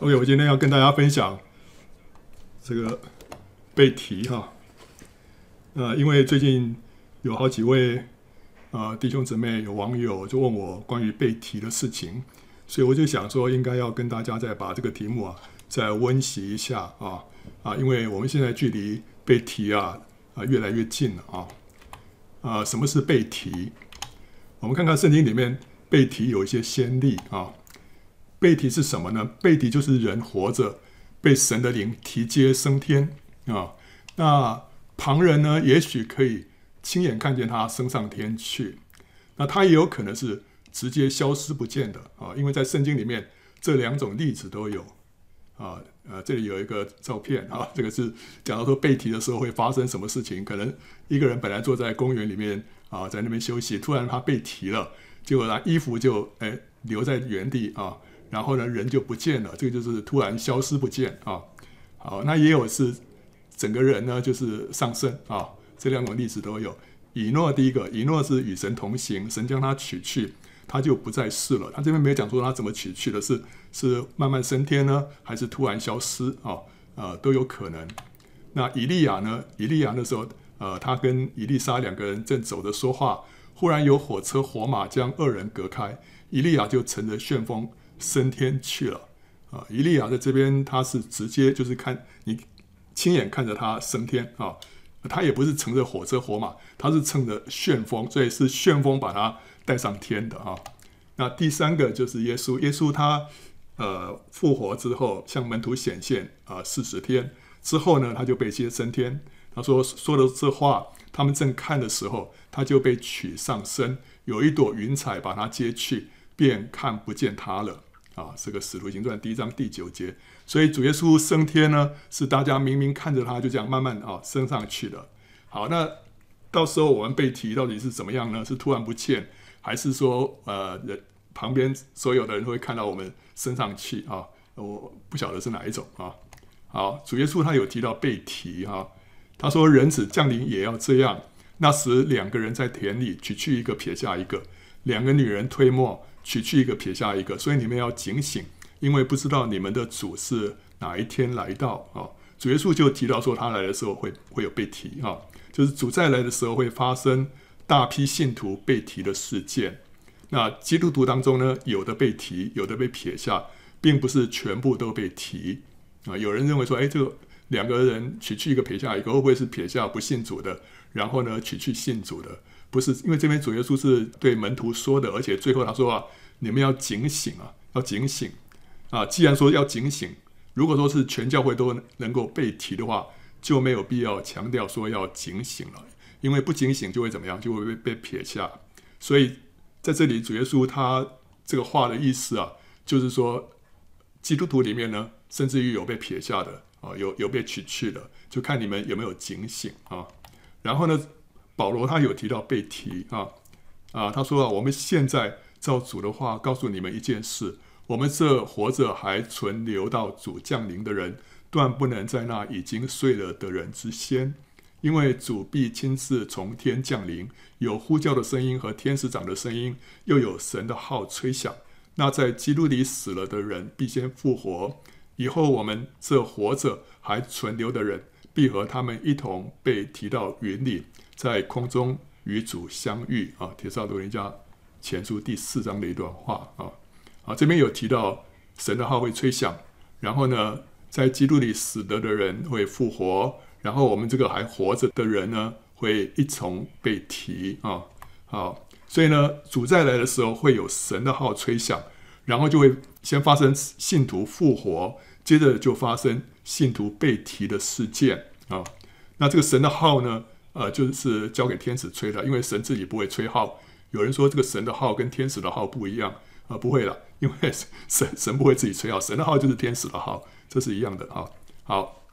OK，我今天要跟大家分享这个被提哈。呃，因为最近有好几位、呃、弟兄姊妹有网友就问我关于被提的事情，所以我就想说应该要跟大家再把这个题目啊再温习一下啊啊，因为我们现在距离被提啊啊越来越近了啊啊，什么是被提？我们看看圣经里面被提有一些先例啊。被提是什么呢？被提就是人活着被神的灵提接升天啊。那旁人呢，也许可以亲眼看见他升上天去。那他也有可能是直接消失不见的啊，因为在圣经里面这两种例子都有啊。呃，这里有一个照片啊，这个是讲到说被提的时候会发生什么事情。可能一个人本来坐在公园里面啊，在那边休息，突然他被提了，结果他衣服就哎留在原地啊。然后呢，人就不见了，这个就是突然消失不见啊。好，那也有是整个人呢，就是上升啊。这两种例子都有。以诺第一个，以诺是与神同行，神将他取去，他就不再世了。他这边没有讲说他怎么取去的，是是慢慢升天呢，还是突然消失啊？呃，都有可能。那以利亚呢？以利亚那时候，呃，他跟以利沙两个人正走着说话，忽然有火车火马将二人隔开，以利亚就乘着旋风。升天去了啊！以利亚在这边，他是直接就是看你亲眼看着他升天啊，他也不是乘着火车火马，他是乘着旋风，所以是旋风把他带上天的啊。那第三个就是耶稣，耶稣他呃复活之后向门徒显现啊四十天之后呢，他就被接升天。他说说的这话，他们正看的时候，他就被取上身，有一朵云彩把他接去，便看不见他了。啊，这个《使徒行传》第一章第九节，所以主耶稣升天呢，是大家明明看着他，就这样慢慢啊升上去了。好，那到时候我们被提到底是怎么样呢？是突然不见，还是说呃人旁边所有的人都会看到我们升上去啊？我不晓得是哪一种啊。好，主耶稣他有提到被提哈、他说人子降临也要这样。那时两个人在田里取去一个撇下一个，两个女人推磨。取去一个，撇下一个，所以你们要警醒，因为不知道你们的主是哪一天来到啊。主耶稣就提到说，他来的时候会会有被提啊，就是主再来的时候会发生大批信徒被提的事件。那基督徒当中呢，有的被提，有的被撇下，并不是全部都被提啊。有人认为说，哎，这个两个人取去一个，撇下一个，会不会是撇下不信主的，然后呢取去信主的？不是，因为这边主耶稣是对门徒说的，而且最后他说啊，你们要警醒啊，要警醒啊。既然说要警醒，如果说是全教会都能够被提的话，就没有必要强调说要警醒了，因为不警醒就会怎么样，就会被被撇下。所以在这里，主耶稣他这个话的意思啊，就是说基督徒里面呢，甚至于有被撇下的啊，有有被取去的，就看你们有没有警醒啊。然后呢，保罗他有提到被提啊啊，他说啊，我们现在照主的话告诉你们一件事：我们这活着还存留到主降临的人，断不能在那已经睡了的人之先，因为主必亲自从天降临，有呼叫的声音和天使长的声音，又有神的号吹响。那在基督里死了的人必先复活，以后我们这活着还存留的人，必和他们一同被提到云里。在空中与主相遇啊，《帖撒罗人家前书》第四章的一段话啊啊，这边有提到神的号会吹响，然后呢，在基督里死了的人会复活，然后我们这个还活着的人呢，会一同被提啊。好，所以呢，主再来的时候会有神的号吹响，然后就会先发生信徒复活，接着就发生信徒被提的事件啊。那这个神的号呢？呃，就是交给天使吹的，因为神自己不会吹号。有人说这个神的号跟天使的号不一样，呃，不会了，因为 神神不会自己吹号，神的号就是天使的号，这是一样的啊。好，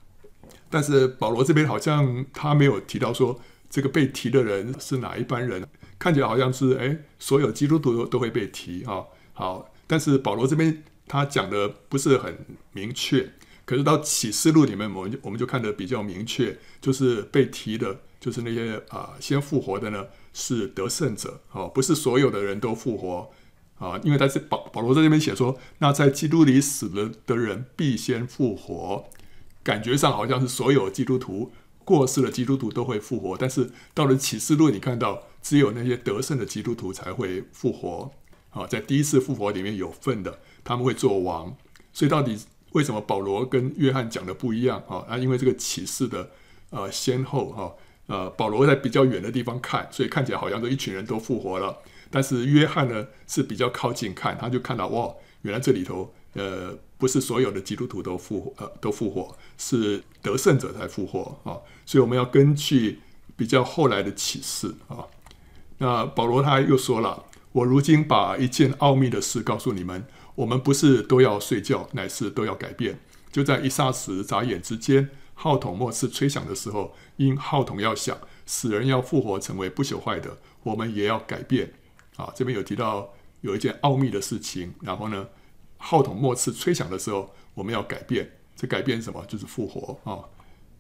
但是保罗这边好像他没有提到说这个被提的人是哪一班人，看起来好像是哎，所有基督徒都会被提啊。好，但是保罗这边他讲的不是很明确，可是到启示录里面，我们就我们就看得比较明确，就是被提的。就是那些啊，先复活的呢，是得胜者哦，不是所有的人都复活啊，因为他是保保罗在那边写说，那在基督里死了的人必先复活，感觉上好像是所有基督徒过世的基督徒都会复活，但是到了启示录，你看到只有那些得胜的基督徒才会复活啊，在第一次复活里面有份的，他们会做王。所以到底为什么保罗跟约翰讲的不一样啊？啊，因为这个启示的呃先后哈，呃，保罗在比较远的地方看，所以看起来好像这一群人都复活了。但是约翰呢是比较靠近看，他就看到哇，原来这里头呃不是所有的基督徒都复呃都复活，是得胜者才复活啊。所以我们要根据比较后来的启示啊。那保罗他又说了，我如今把一件奥秘的事告诉你们，我们不是都要睡觉，乃是都要改变。就在一霎时眨眼之间，号筒末次吹响的时候，因号筒要响，死人要复活成为不朽坏的，我们也要改变。啊，这边有提到有一件奥秘的事情，然后呢，号筒末次吹响的时候，我们要改变。这改变什么？就是复活啊！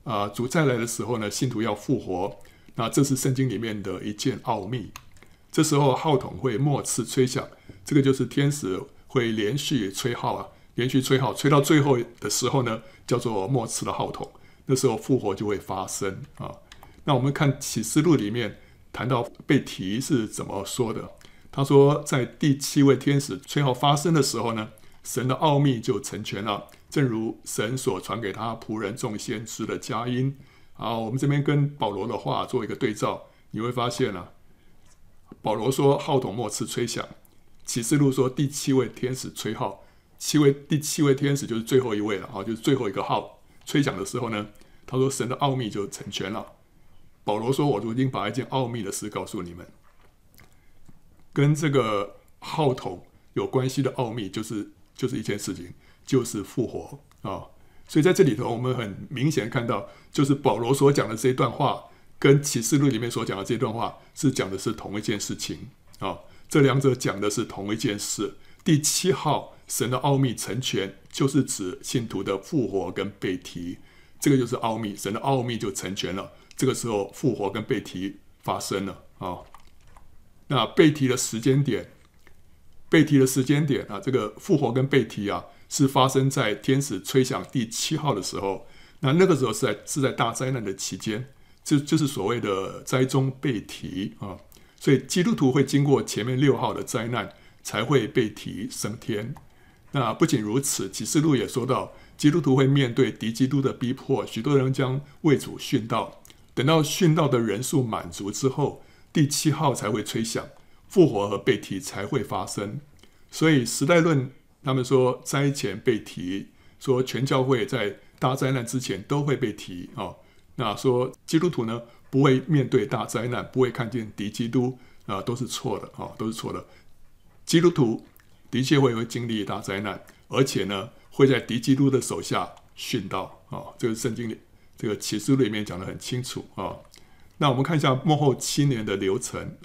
啊，主再来的时候呢，信徒要复活。那这是圣经里面的一件奥秘。这时候号筒会末次吹响，这个就是天使会连续吹号啊，连续吹号，吹到最后的时候呢，叫做末次的号筒。那时候复活就会发生啊。那我们看启示录里面谈到被提是怎么说的。他说，在第七位天使吹号发声的时候呢，神的奥秘就成全了，正如神所传给他仆人众先知的佳音。好，我们这边跟保罗的话做一个对照，你会发现啊，保罗说号筒末次吹响，启示录说第七位天使吹号，七位第七位天使就是最后一位了啊，就是最后一个号吹响的时候呢，他说神的奥秘就成全了。保罗说，我如今把一件奥秘的事告诉你们。跟这个号筒有关系的奥秘，就是就是一件事情，就是复活啊、所以在这里头，我们很明显看到，就是保罗所讲的这一段话，跟启示录里面所讲的这段话，是讲的是同一件事情啊、这两者讲的是同一件事。第七号神的奥秘成全，就是指信徒的复活跟被提，这个就是奥秘，神的奥秘就成全了。这个时候，复活跟被提发生了啊。那被提的时间点，被提的时间点啊，这个复活跟被提啊，是发生在天使吹响第七号的时候。那那个时候是在是在大灾难的期间，就就是所谓的灾中被提啊。所以基督徒会经过前面六号的灾难，才会被提升天。那不仅如此，启示录也说到，基督徒会面对敌基督的逼迫，许多人将为主殉道。等到殉道的人数满足之后。第七号才会吹响，复活和被提才会发生。所以时代论他们说灾前被提，说全教会在大灾难之前都会被提啊、那说基督徒呢，不会面对大灾难，不会看见敌基督啊、都是错的啊、都是错的。基督徒的确会会经历大灾难，而且呢会在敌基督的手下殉道啊、这个圣经里这个启示录里面讲得很清楚啊。那我们看一下幕后七年的流程。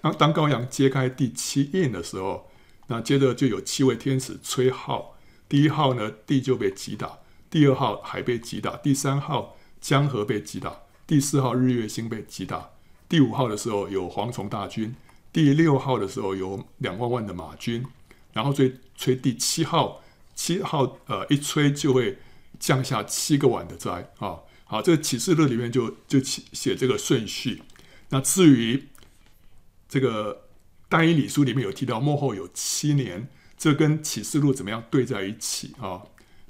当当羔羊揭开第七印的时候，那接着就有七位天使吹号。第一号呢，地就被击打；第二号海被击打；第三号江河被击打；第四号日月星被击打；第五号的时候有蝗虫大军；第六号的时候有两万万的马军。然后吹吹第七号，七号呃一吹就会降下七个碗的灾啊。好，这个启示录里面就就写写这个顺序。那至于这个但以理书里面有提到末后有七年，这跟启示录怎么样对在一起啊？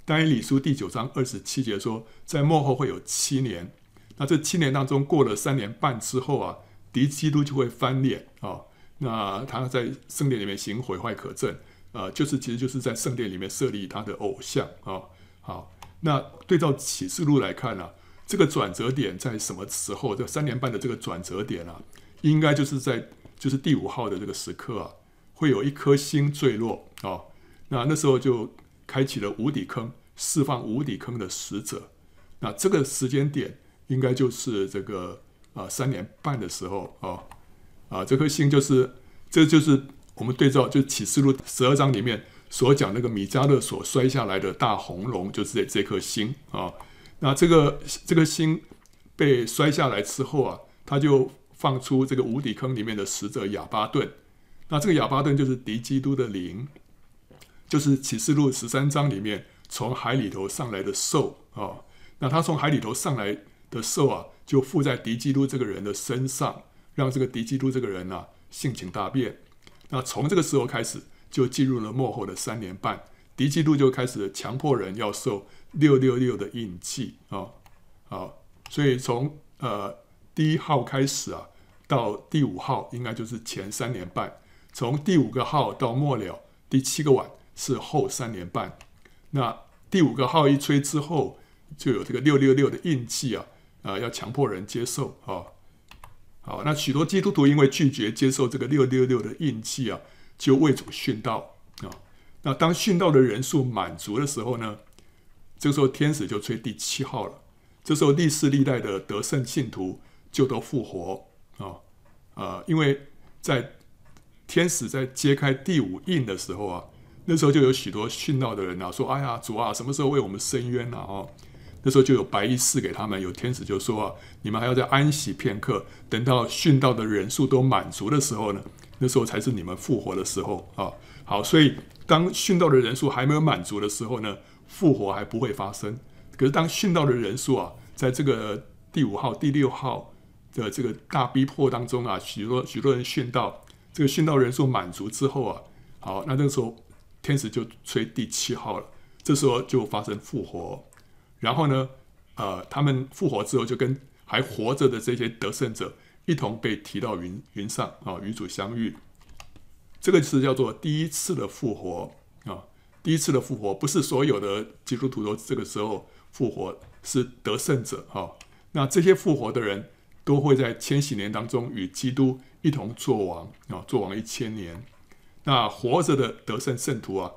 但以理书第九章二十七节说，在末后会有七年。那这七年当中过了三年半之后啊，敌基督就会翻脸。那他在圣殿里面行毁坏可憎啊，就是其实就是在圣殿里面设立他的偶像啊。好，那对照启示录来看呢、这个转折点在什么时候？这三年半的这个转折点啊，应该就是在就是第五号的这个时刻啊，会有一颗星坠落啊、那那时候就开启了无底坑，释放无底坑的使者。那这个时间点应该就是这个啊三年半的时候啊啊，这颗星就是这就是我们对照就启示录十二章里面所讲那个米迦勒所摔下来的大红龙，就是这这颗星啊。那这个这个星被摔下来之后啊，他就放出这个无底坑里面的使者亚巴顿。那这个亚巴顿就是敌基督的灵，就是启示录十三章里面从海里头上来的兽啊。那他从海里头上来的兽啊，就附在敌基督这个人的身上，让这个狄基督这个人啊性情大变。那从这个时候开始，就进入了末后的三年半，狄基督就开始强迫人要受六六六的印记啊啊，所以从呃第一号开始啊，到第五号应该就是前三年半，从第五个号到末了第七个晚是后三年半。那第五个号一吹之后，就有这个六六六的印记啊啊，要强迫人接受啊。好，那许多基督徒因为拒绝接受这个六六六的印记啊，就为主殉道啊。那当殉道的人数满足的时候呢，这个时候天使就吹第七号了。这时候历世历代的得胜信徒就都复活啊啊！因为在天使在揭开第五印的时候啊，那时候就有许多殉道的人啊说：“哎呀，主啊，什么时候为我们伸冤呢？”啊。那时候就有白衣赐给他们，有天使就说啊，你们还要再安息片刻，等到殉道的人数都满足的时候呢，那时候才是你们复活的时候啊。好，所以当殉道的人数还没有满足的时候呢，复活还不会发生。可是当殉道的人数啊，在这个第五号、第六号的这个大逼迫当中啊，许多许多人殉道，这个殉道人数满足之后啊，好，那那个时候天使就吹第七号了，这时候就发生复活。然后呢，呃，他们复活之后，就跟还活着的这些得胜者一同被提到云云上啊，与主相遇。这个是叫做第一次的复活啊，第一次的复活不是所有的基督徒都这个时候复活，是得胜者啊。那这些复活的人都会在千禧年当中与基督一同作王啊，作王一千年。那活着的得胜圣徒啊，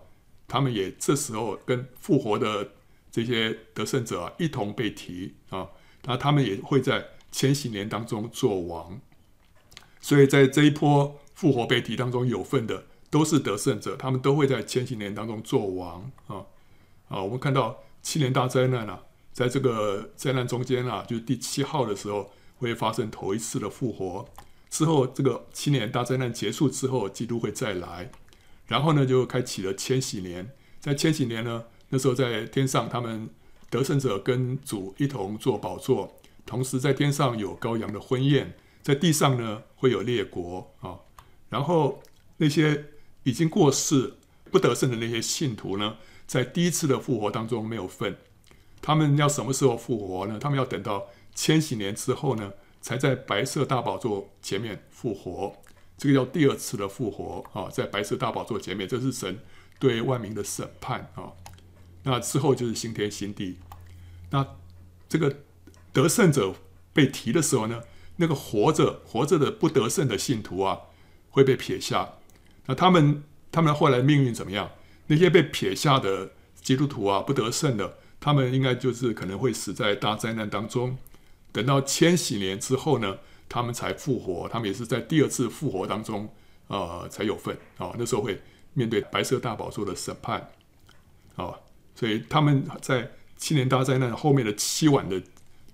他们也这时候跟复活的。这些得胜者啊，一同被提啊，那他们也会在千禧年当中做王，所以在这一波复活被提当中有份的都是得胜者，他们都会在千禧年当中做王啊啊！我们看到七年大灾难啊，在这个灾难中间啊，就是第七号的时候会发生头一次的复活，之后这个七年大灾难结束之后，基督会再来，然后呢就开启了千禧年，在千禧年呢。那时候在天上，他们得胜者跟主一同坐宝座，同时在天上有羔羊的婚宴，在地上呢会有列国啊。然后那些已经过世不得胜的那些信徒呢，在第一次的复活当中没有份。他们要什么时候复活呢？他们要等到千禧年之后呢，才在白色大宝座前面复活。这个叫第二次的复活啊，在白色大宝座前面，这是神对万民的审判啊。那之后就是新天新地。那这个得胜者被提的时候呢，那个活着活着的不得胜的信徒啊，会被撇下。那他们他们后来命运怎么样？那些被撇下的基督徒啊，不得胜的，他们应该就是可能会死在大灾难当中。等到千禧年之后呢，他们才复活。他们也是在第二次复活当中、呃，才有份啊、哦。那时候会面对白色大宝座的审判啊。所以他们在七年大灾难后面的七晚的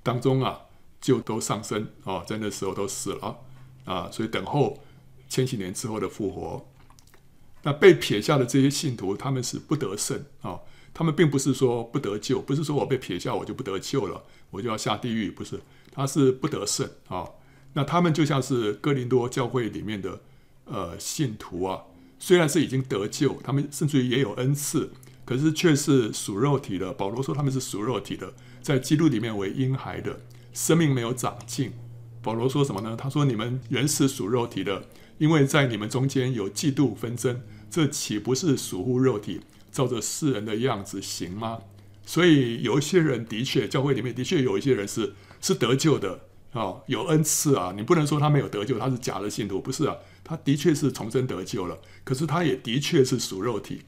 当中啊，就都上升啊，在那时候都死了啊，所以等候千禧年之后的复活。那被撇下的这些信徒，他们是不得胜啊，他们并不是说不得救，不是说我被撇下我就不得救了，我就要下地狱，不是，他是不得胜啊。那他们就像是哥林多教会里面的呃信徒啊，虽然是已经得救，他们甚至于也有恩赐。可是却是属肉体的。保罗说他们是属肉体的，在基督里面为婴孩的，生命没有长进。保罗说什么呢？他说：“你们原是属肉体的，因为在你们中间有嫉妒纷争，这岂不是属乎肉体，照着世人的样子行吗？”所以有一些人的确，教会里面的确有一些人是是得救的啊、有恩赐啊。你不能说他没有得救，他是假的信徒，不是啊？他的确是重生得救了，可是他也的确是属肉体。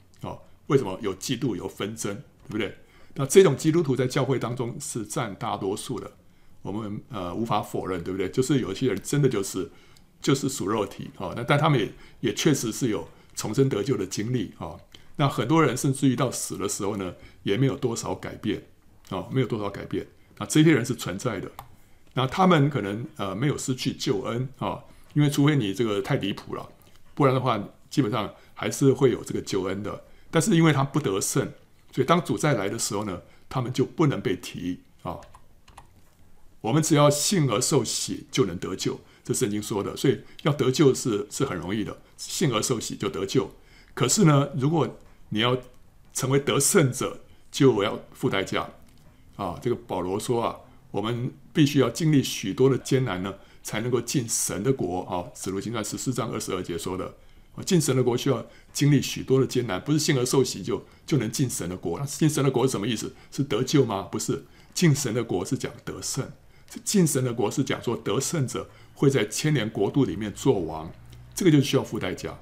为什么有嫉妒有纷争，对不对？那这种基督徒在教会当中是占大多数的，我们呃无法否认，对不对？就是有些人真的就是就是属肉体啊，那、但他们也也确实是有重生得救的经历啊、那很多人甚至于到死的时候呢，也没有多少改变啊、没有多少改变。那这些人是存在的，那他们可能呃没有失去救恩啊、因为除非你这个太离谱了，不然的话，基本上还是会有这个救恩的。但是因为他不得胜，所以当主再来的时候呢，他们就不能被提啊。我们只要信而受洗就能得救，这圣经说的。所以要得救是是很容易的，信而受洗就得救。可是呢，如果你要成为得胜者，就要付代价啊。这个保罗说啊，我们必须要经历许多的艰难呢，才能够进神的国啊。使徒行传十四章二十二节说的。进神的国需要经历许多的艰难，不是信而受洗就就能进神的国。那进神的国是什么意思？是得救吗？不是，进神的国是讲得胜。进神的国是讲说得胜者会在千年国度里面做王，这个就需要付代价。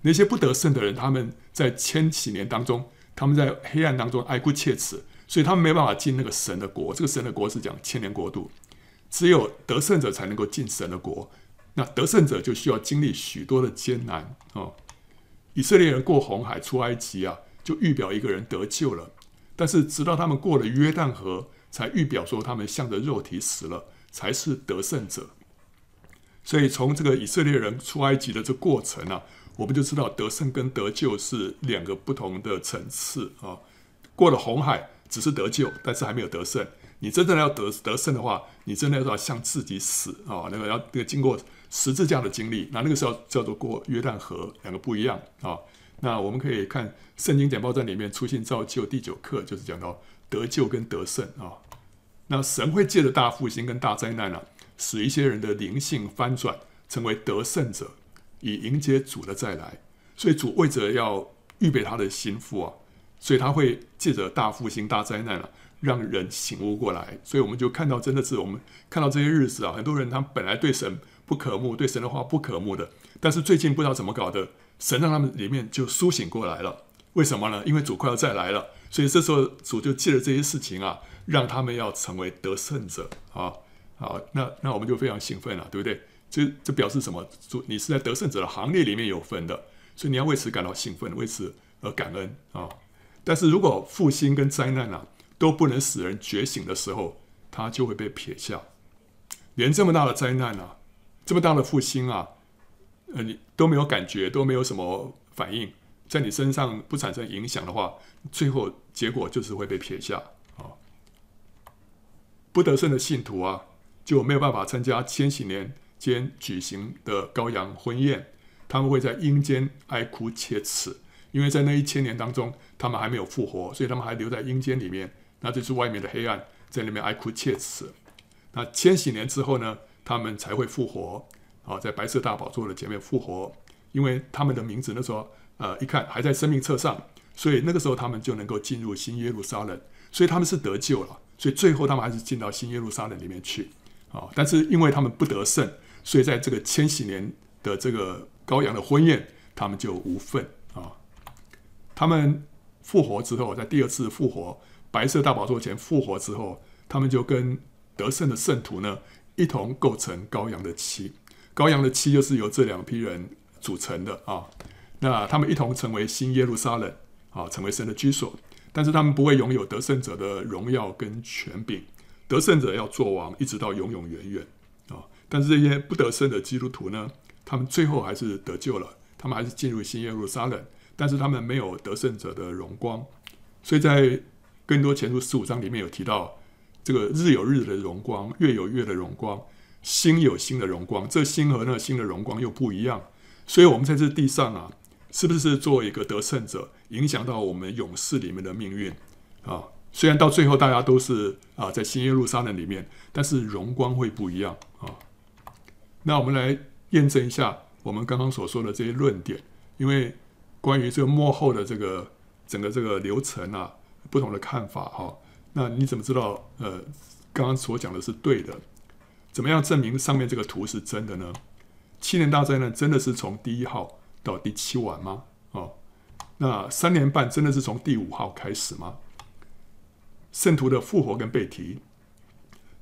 那些不得胜的人，他们在千禧年当中，他们在黑暗当中哀哭切齿，所以他们没办法进那个神的国。这个神的国是讲千年国度，只有得胜者才能够进神的国。那得胜者就需要经历许多的艰难哦。以色列人过红海出埃及啊，就预表一个人得救了。但是直到他们过了约旦河，才预表说他们向着肉体死了，才是得胜者。所以从这个以色列人出埃及的这过程啊，我们就知道得胜跟得救是两个不同的层次啊。过了红海只是得救，但是还没有得胜。你真正要得得胜的话，你真的要向自己死啊！那个要那个经过十字架的经历，那那个时候叫做过约旦河，两个不一样啊。那我们可以看圣经简报站里面出信造就第九课，就是讲到得救跟得胜啊。那神会借着大复兴跟大灾难啊，使一些人的灵性翻转，成为得胜者，以迎接主的再来。所以主为着要预备他的心腹啊，所以他会借着大复兴、大灾难啊。让人醒悟过来，所以我们就看到，真的是我们看到这些日子啊，很多人他本来对神不可慕，对神的话不可慕的，但是最近不知道怎么搞的，神让他们里面就苏醒过来了。为什么呢？因为主快要再来了，所以这时候主就借着这些事情啊，让他们要成为得胜者啊。好，那那我们就非常兴奋了，对不对？这这表示什么？主你是在得胜者的行列里面有分的，所以你要为此感到兴奋，为此而感恩啊。但是如果复兴跟灾难啊，都不能使人觉醒的时候，他就会被撇下。连这么大的灾难啊，这么大的复兴啊，呃，你都没有感觉，都没有什么反应，在你身上不产生影响的话，最后结果就是会被撇下啊。不得胜的信徒啊，就没有办法参加千禧年间举行的羔羊婚宴，他们会在阴间哀哭切齿，因为在那一千年当中，他们还没有复活，所以他们还留在阴间里面。那就是外面的黑暗，在里面哀哭切齿。那千禧年之后呢，他们才会复活。啊，在白色大宝座的前面复活，因为他们的名字那时候，呃，一看还在生命册上，所以那个时候他们就能够进入新耶路撒冷。所以他们是得救了，所以最后他们还是进到新耶路撒冷里面去。啊，但是因为他们不得胜，所以在这个千禧年的这个羔羊的婚宴，他们就无份啊。他们复活之后，在第二次复活。白色大宝座前复活之后，他们就跟得胜的圣徒呢一同构成羔羊的妻。羔羊的妻就是由这两批人组成的啊。那他们一同成为新耶路撒冷啊，成为神的居所。但是他们不会拥有得胜者的荣耀跟权柄，得胜者要做王，一直到永永远远啊。但是这些不得胜的基督徒呢，他们最后还是得救了，他们还是进入新耶路撒冷，但是他们没有得胜者的荣光，所以在。更多前书十五章里面有提到，这个日有日的荣光，月有月的荣光，星有星的荣光。这星和那星的荣光又不一样，所以我们在这地上啊，是不是做一个得胜者，影响到我们勇士里面的命运啊？虽然到最后大家都是啊在新耶路撒冷里面，但是荣光会不一样啊。那我们来验证一下我们刚刚所说的这些论点，因为关于这个幕后的这个整个这个流程啊。不同的看法哈，那你怎么知道？呃，刚刚所讲的是对的？怎么样证明上面这个图是真的呢？七年大灾难真的是从第一号到第七晚吗？哦，那三年半真的是从第五号开始吗？圣徒的复活跟被提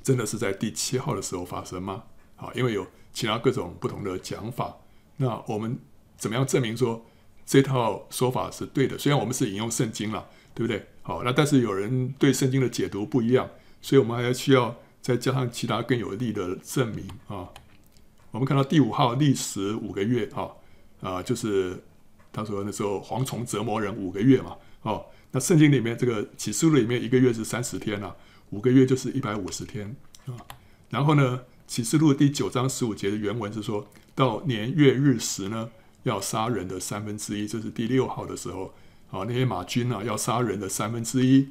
真的是在第七号的时候发生吗？啊，因为有其他各种不同的讲法，那我们怎么样证明说这套说法是对的？虽然我们是引用圣经了。对不对？好，那但是有人对圣经的解读不一样，所以我们还要需要再加上其他更有力的证明啊。我们看到第五号历时五个月啊，啊，就是他说那时候蝗虫折磨人五个月嘛，哦，那圣经里面这个启示录里面一个月是三十天啊，五个月就是一百五十天啊。然后呢，启示录第九章十五节的原文是说到年月日时呢，要杀人的三分之一，这是第六号的时候，啊，那些马军啊要杀人的三分之一，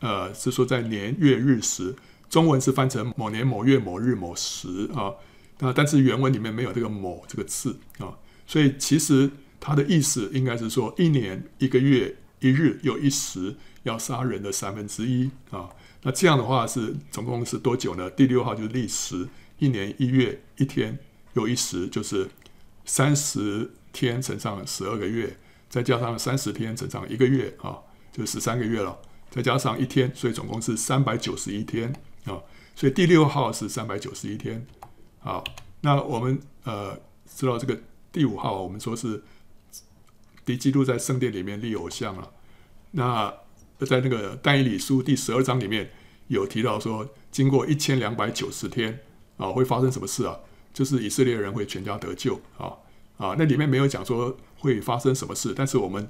呃，是说在年月日时，中文是翻成某年某月某日某时啊，那但是原文里面没有这个某这个字啊，所以其实它的意思应该是说一年一个月一日又一时要杀人的三分之一啊，那这样的话是总共是多久呢？第六号就是历时一年一月一天又一时，就是。三十天乘上十二个月，再加上三十天整整一个月啊，就十三个月了。再加上一天，所以总共是三百九十一天啊。所以第六号是三百九十一天。好，那我们呃知道这个第五号，我们说是敌基督在圣殿里面立偶像了。那在那个但以理书第十二章里面有提到说，经过一千两百九十天啊，会发生什么事啊？就是以色列人会全家得救啊啊！那里面没有讲说会发生什么事，但是我们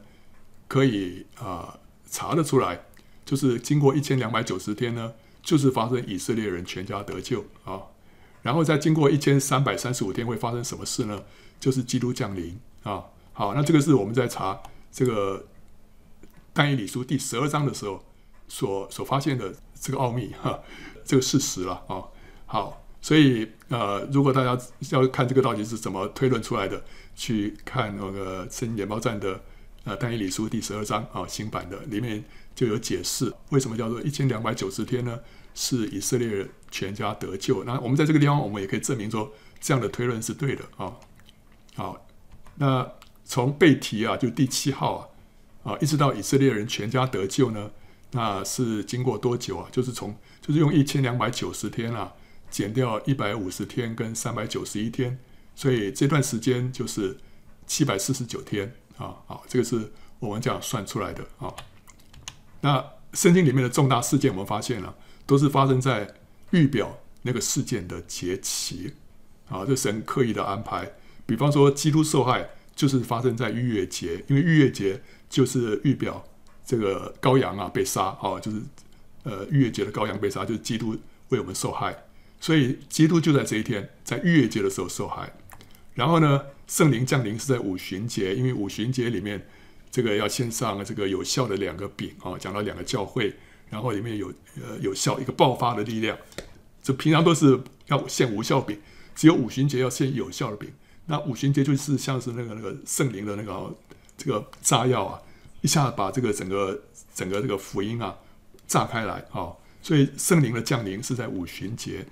可以啊查得出来，就是经过一千两百九十天呢，就是发生以色列人全家得救啊。然后再经过一千三百三十五天会发生什么事呢？就是基督降临啊。好，那这个是我们在查这个但以理书第十二章的时候所所发现的这个奥秘哈，这个事实了啊。好。所以，呃，如果大家要看这个到底是怎么推论出来的，去看那个圣经研报站的呃但以理书第十二章啊，新版的里面就有解释为什么叫做一千两百九十天呢？是以色列人全家得救。那我们在这个地方，我们也可以证明说这样的推论是对的啊。好，那从被提啊，就第七号啊，啊，一直到以色列人全家得救呢，那是经过多久啊？就是从就是用一千两百九十天啊。减掉一百五十天跟三百九十一天，所以这段时间就是七百四十九天啊！好，这个是我们这样算出来的啊。那圣经里面的重大事件，我们发现了都是发生在预表那个事件的节期啊，这神刻意的安排。比方说，基督受害就是发生在逾越节，因为逾越节就是预表这个羔羊啊被杀啊，就是呃逾越节的羔羊被杀，就是基督为我们受害。所以基督就在这一天，在逾越节的时候受害。然后呢，圣灵降临是在五旬节，因为五旬节里面这个要献上这个有效的两个饼啊，讲到两个教会，然后里面有呃有效一个爆发的力量。这平常都是要献无效饼，只有五旬节要献有效的饼。那五旬节就是像是那个那个圣灵的那个这个炸药啊，一下把这个整个整个这个福音啊炸开来啊。所以圣灵的降临是在五旬节。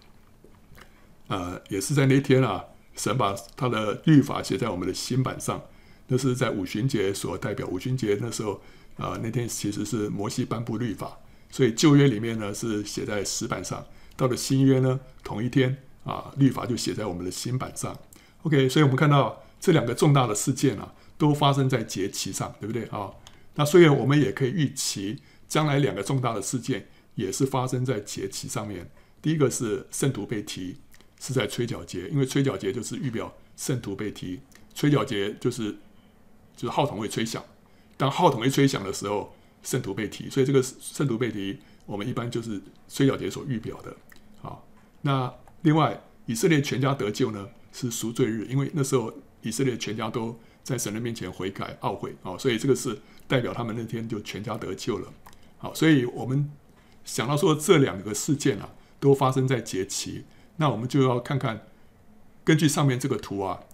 呃，也是在那天啊，神把他的律法写在我们的心版上。那是在五旬节所代表。五旬节那时候啊、那天其实是摩西颁布律法，所以旧约里面呢是写在石板上。到了新约呢，同一天啊，律法就写在我们的心版上。OK，所以我们看到这两个重大的事件啊，都发生在节期上，对不对啊？那所以我们也可以预期，将来两个重大的事件也是发生在节期上面。第一个是圣徒被提。是在吹角节，因为吹角节就是预表圣徒被提。吹角节就是就是号筒会吹响，当号筒一吹响的时候，圣徒被提。所以这个圣徒被提，我们一般就是吹角节所预表的。好，那另外以色列全家得救呢，是赎罪日，因为那时候以色列全家都在神的面前悔改懊悔啊，所以这个是代表他们那天就全家得救了。好，所以我们想到说这两个事件啊，都发生在节期。那我们就要看看，根据上面这个图啊，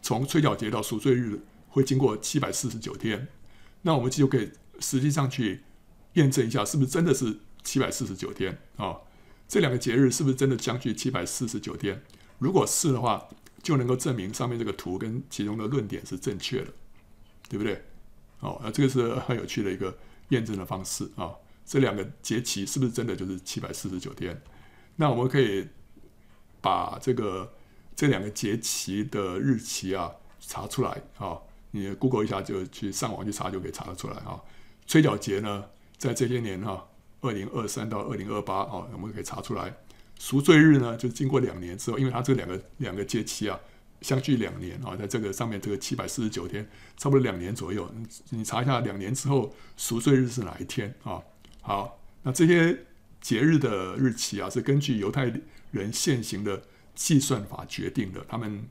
从吹角节到赎罪日会经过七百四十九天，那我们就可以实际上去验证一下，是不是真的是七百四十九天啊？这两个节日是不是真的相距七百四十九天？如果是的话，就能够证明上面这个图跟其中的论点是正确的，对不对？哦，那这个是很有趣的一个验证的方式啊。这两个节期是不是真的就是七百四十九天？那我们可以。把这个这两个节期的日期啊查出来啊，你 Google 一下就去上网去查就可以查得出来啊。吹角节呢，在这些年哈，二零二三到二零二八啊，我们可以查出来。赎罪日呢，就是经过两年之后，因为它这两个两个节期啊相距两年啊，在这个上面这个七百四十九天，差不多两年左右。你查一下两年之后赎罪日是哪一天啊？好，那这些节日的日期啊，是根据犹太人现行的计算法决定的。他们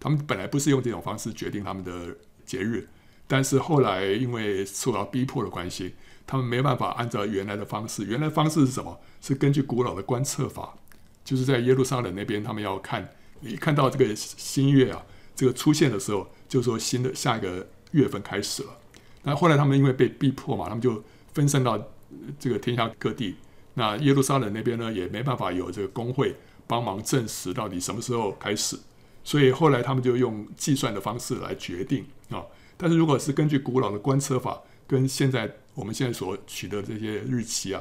他们本来不是用这种方式决定他们的节日，但是后来因为受到逼迫的关系，他们没办法按照原来的方式。原来的方式是什么？是根据古老的观测法，就是在耶路撒冷那边，他们要看。一看到这个新月啊，这个出现的时候，就说新的下一个月份开始了。那后来他们因为被逼迫嘛，他们就分散到这个天下各地。那耶路撒冷那边呢，也没办法有这个工会帮忙证实到底什么时候开始，所以后来他们就用计算的方式来决定啊。但是如果是根据古老的观测法，跟现在我们现在所取得这些日期啊，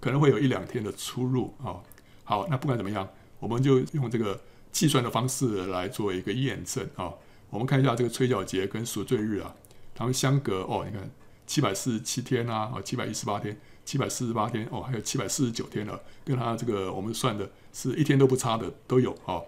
可能会有一两天的出入啊。好，那不管怎么样，我们就用这个。计算的方式来做一个验证啊，我们看一下这个吹角节跟赎罪日啊，他们相隔哦，你看七百四十七天啊，哦七百一十八天，七百四十八天哦，还有七百四十九天了，跟它这个我们算的是一天都不差的都有哦。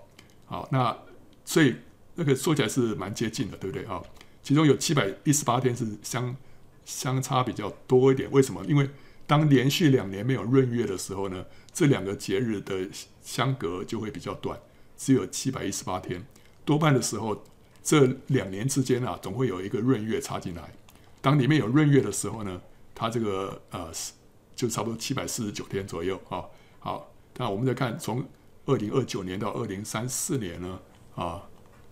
好，那所以那个说起来是蛮接近的，对不对啊？其中有七百一十八天是相相差比较多一点，为什么？因为当连续两年没有闰月的时候呢，这两个节日的相隔就会比较短。只有七百一十八天，多半的时候，这两年之间啊，总会有一个闰月插进来。当里面有闰月的时候呢，它这个呃，就差不多七百四十九天左右啊。好，那我们再看从二零二九年到二零三四年呢，啊，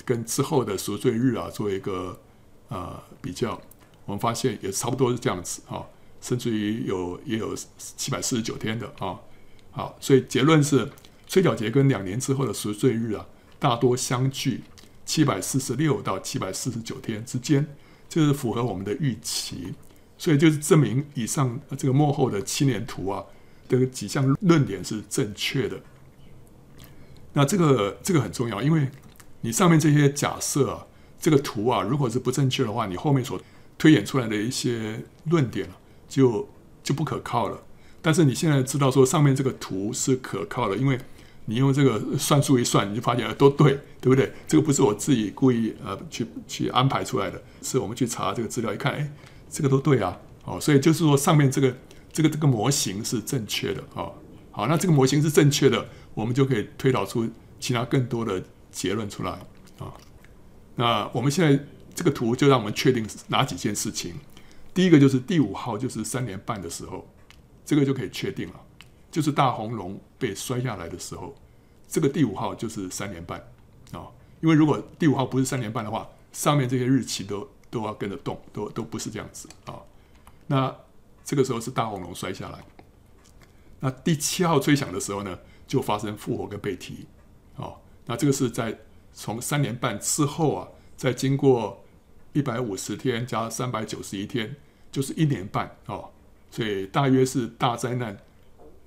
跟之后的赎罪日啊做一个呃比较，我们发现也差不多是这样子啊，甚至于有也有七百四十九天的啊。好，所以结论是。吹角节跟两年之后的赎罪日啊，大多相距七百四十六到七百四十九天之间，这是符合我们的预期，所以就是证明以上这个幕后的七年图啊的几项论点是正确的。那这个这个很重要，因为你上面这些假设啊，这个图啊，如果是不正确的话，你后面所推演出来的一些论点就就不可靠了。但是你现在知道说上面这个图是可靠的，因为。你用这个算术一算，你就发现都对，对不对？这个不是我自己故意呃去去安排出来的，是我们去查这个资料一看，哎，这个都对啊，哦，所以就是说上面这个这个这个模型是正确的啊。好，那这个模型是正确的，我们就可以推导出其他更多的结论出来啊。那我们现在这个图就让我们确定哪几件事情？第一个就是第五号就是三年半的时候，这个就可以确定了。就是大红龙被摔下来的时候，这个第五号就是三年半啊。因为如果第五号不是三年半的话，上面这些日期都都要跟着动，都都不是这样子啊。那这个时候是大红龙摔下来。那第七号吹响的时候呢，就发生复活跟被提啊。那这个是在从三年半之后啊，再经过一百五十天加三百九十一天，就是一年半啊。所以大约是大灾难。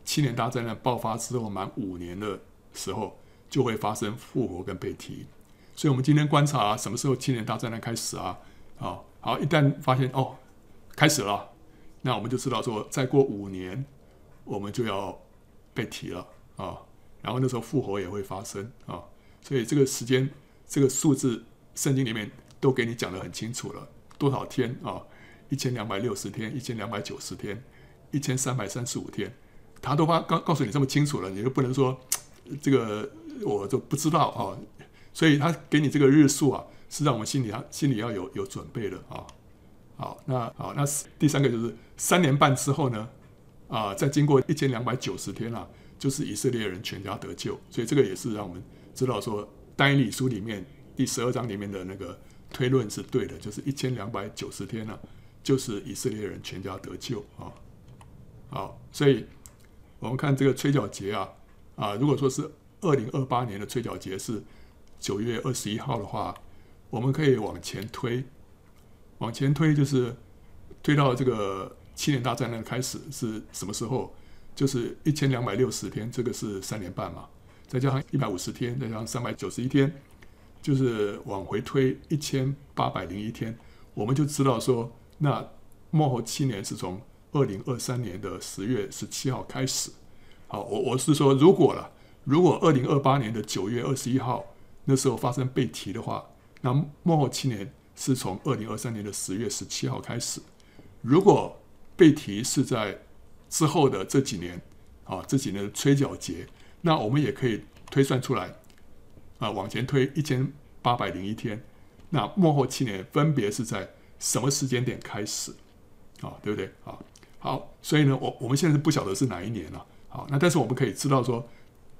七年大灾难爆发之后，满五年的时候就会发生复活跟被提。所以，我们今天观察什么时候七年大灾难开始啊？啊，好，一旦发现哦，开始了，那我们就知道说，再过五年，我们就要被提了啊。然后那时候复活也会发生啊。所以这个时间，这个数字，圣经里面都给你讲得很清楚了，多少天啊？一千两百六十天，一千两百九十天，一千三百三十五天。他都发告告诉你这么清楚了，你就不能说这个我就不知道啊。所以他给你这个日数啊，是让我们心里要心里要有有准备的啊。好，那好，那第三个就是三年半之后呢，啊，再经过一千两百九十天啊，就是以色列人全家得救。所以这个也是让我们知道说，但以理书里面第十二章里面的那个推论是对的，就是一千两百九十天、啊，就是以色列人全家得救啊。好，所以。我们看这个吹角节啊，啊，如果说是二零二八年的吹角节是九月二十一号的话，我们可以往前推，往前推就是推到这个七年大战的开始是什么时候？就是一千两百六十天，这个是三年半嘛，再加上一百五十天，再加上三百九十一天，就是往回推一千八百零一天，我们就知道说，那末后七年是从。二零二三年的十月十七号开始，好，我我是说，如果了，如果二零二八年的九月二十一号那时候发生被提的话，那末后七年是从二零二三年的十月十七号开始。如果被提是在之后的这几年啊，这几年的催缴节，那我们也可以推算出来啊，往前推一千八百零一天，那幕后七年分别是在什么时间点开始啊？对不对啊？好，所以呢，我我们现在是不晓得是哪一年了。好，那但是我们可以知道说，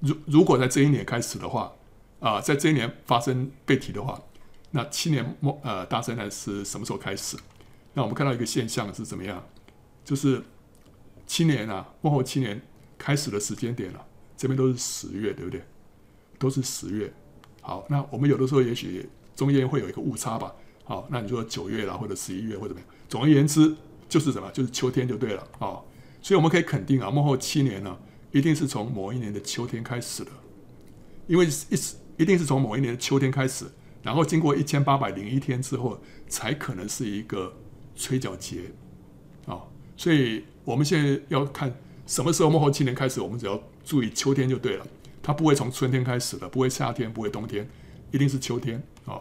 如如果在这一年开始的话，啊，在这一年发生被提的话，那七年末呃大灾难是什么时候开始？那我们看到一个现象是怎么样？就是七年啊，末后七年开始的时间点了，啊，这边都是十月，对不对？都是十月。好，那我们有的时候也许中间会有一个误差吧。好，那你说九月啦，或者十一月或者怎么样？总而言之，就是什么？就是秋天就对了啊。所以我们可以肯定啊，幕后七年呢，一定是从某一年的秋天开始的，因为一一定是从某一年的秋天开始，然后经过一千八百零一天之后，才可能是一个催缴节啊。所以我们现在要看什么时候幕后七年开始，我们只要注意秋天就对了，它不会从春天开始的，不会夏天，不会冬天，一定是秋天啊。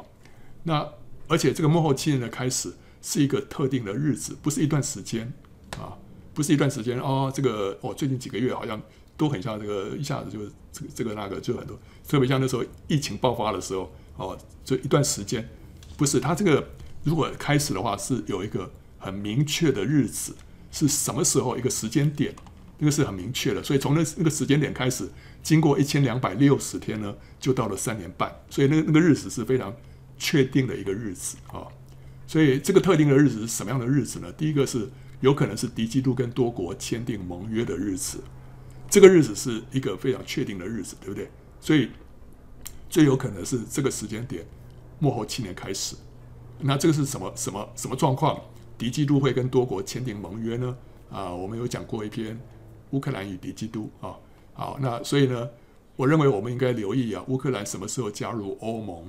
那而且这个幕后七年的开始是一个特定的日子，不是一段时间啊。不是一段时间哦，这个哦，最近几个月好像都很像这个，一下子就这个这个那个就很多，特别像那时候疫情爆发的时候哦，这一段时间，不是它这个如果开始的话是有一个很明确的日子，是什么时候一个时间点，那个是很明确的，所以从那那个时间点开始，经过一千两百六十天呢，就到了三年半，所以那个那个日子是非常确定的一个日子啊，所以这个特定的日子是什么样的日子呢？第一个是。有可能是敌基督跟多国签订盟约的日子，这个日子是一个非常确定的日子，对不对？所以最有可能是这个时间点，末后七年开始。那这个是什么什么什么状况？敌基督会跟多国签订盟约呢？啊，我们有讲过一篇乌克兰与敌基督啊。好，那所以呢，我认为我们应该留意啊，乌克兰什么时候加入欧盟？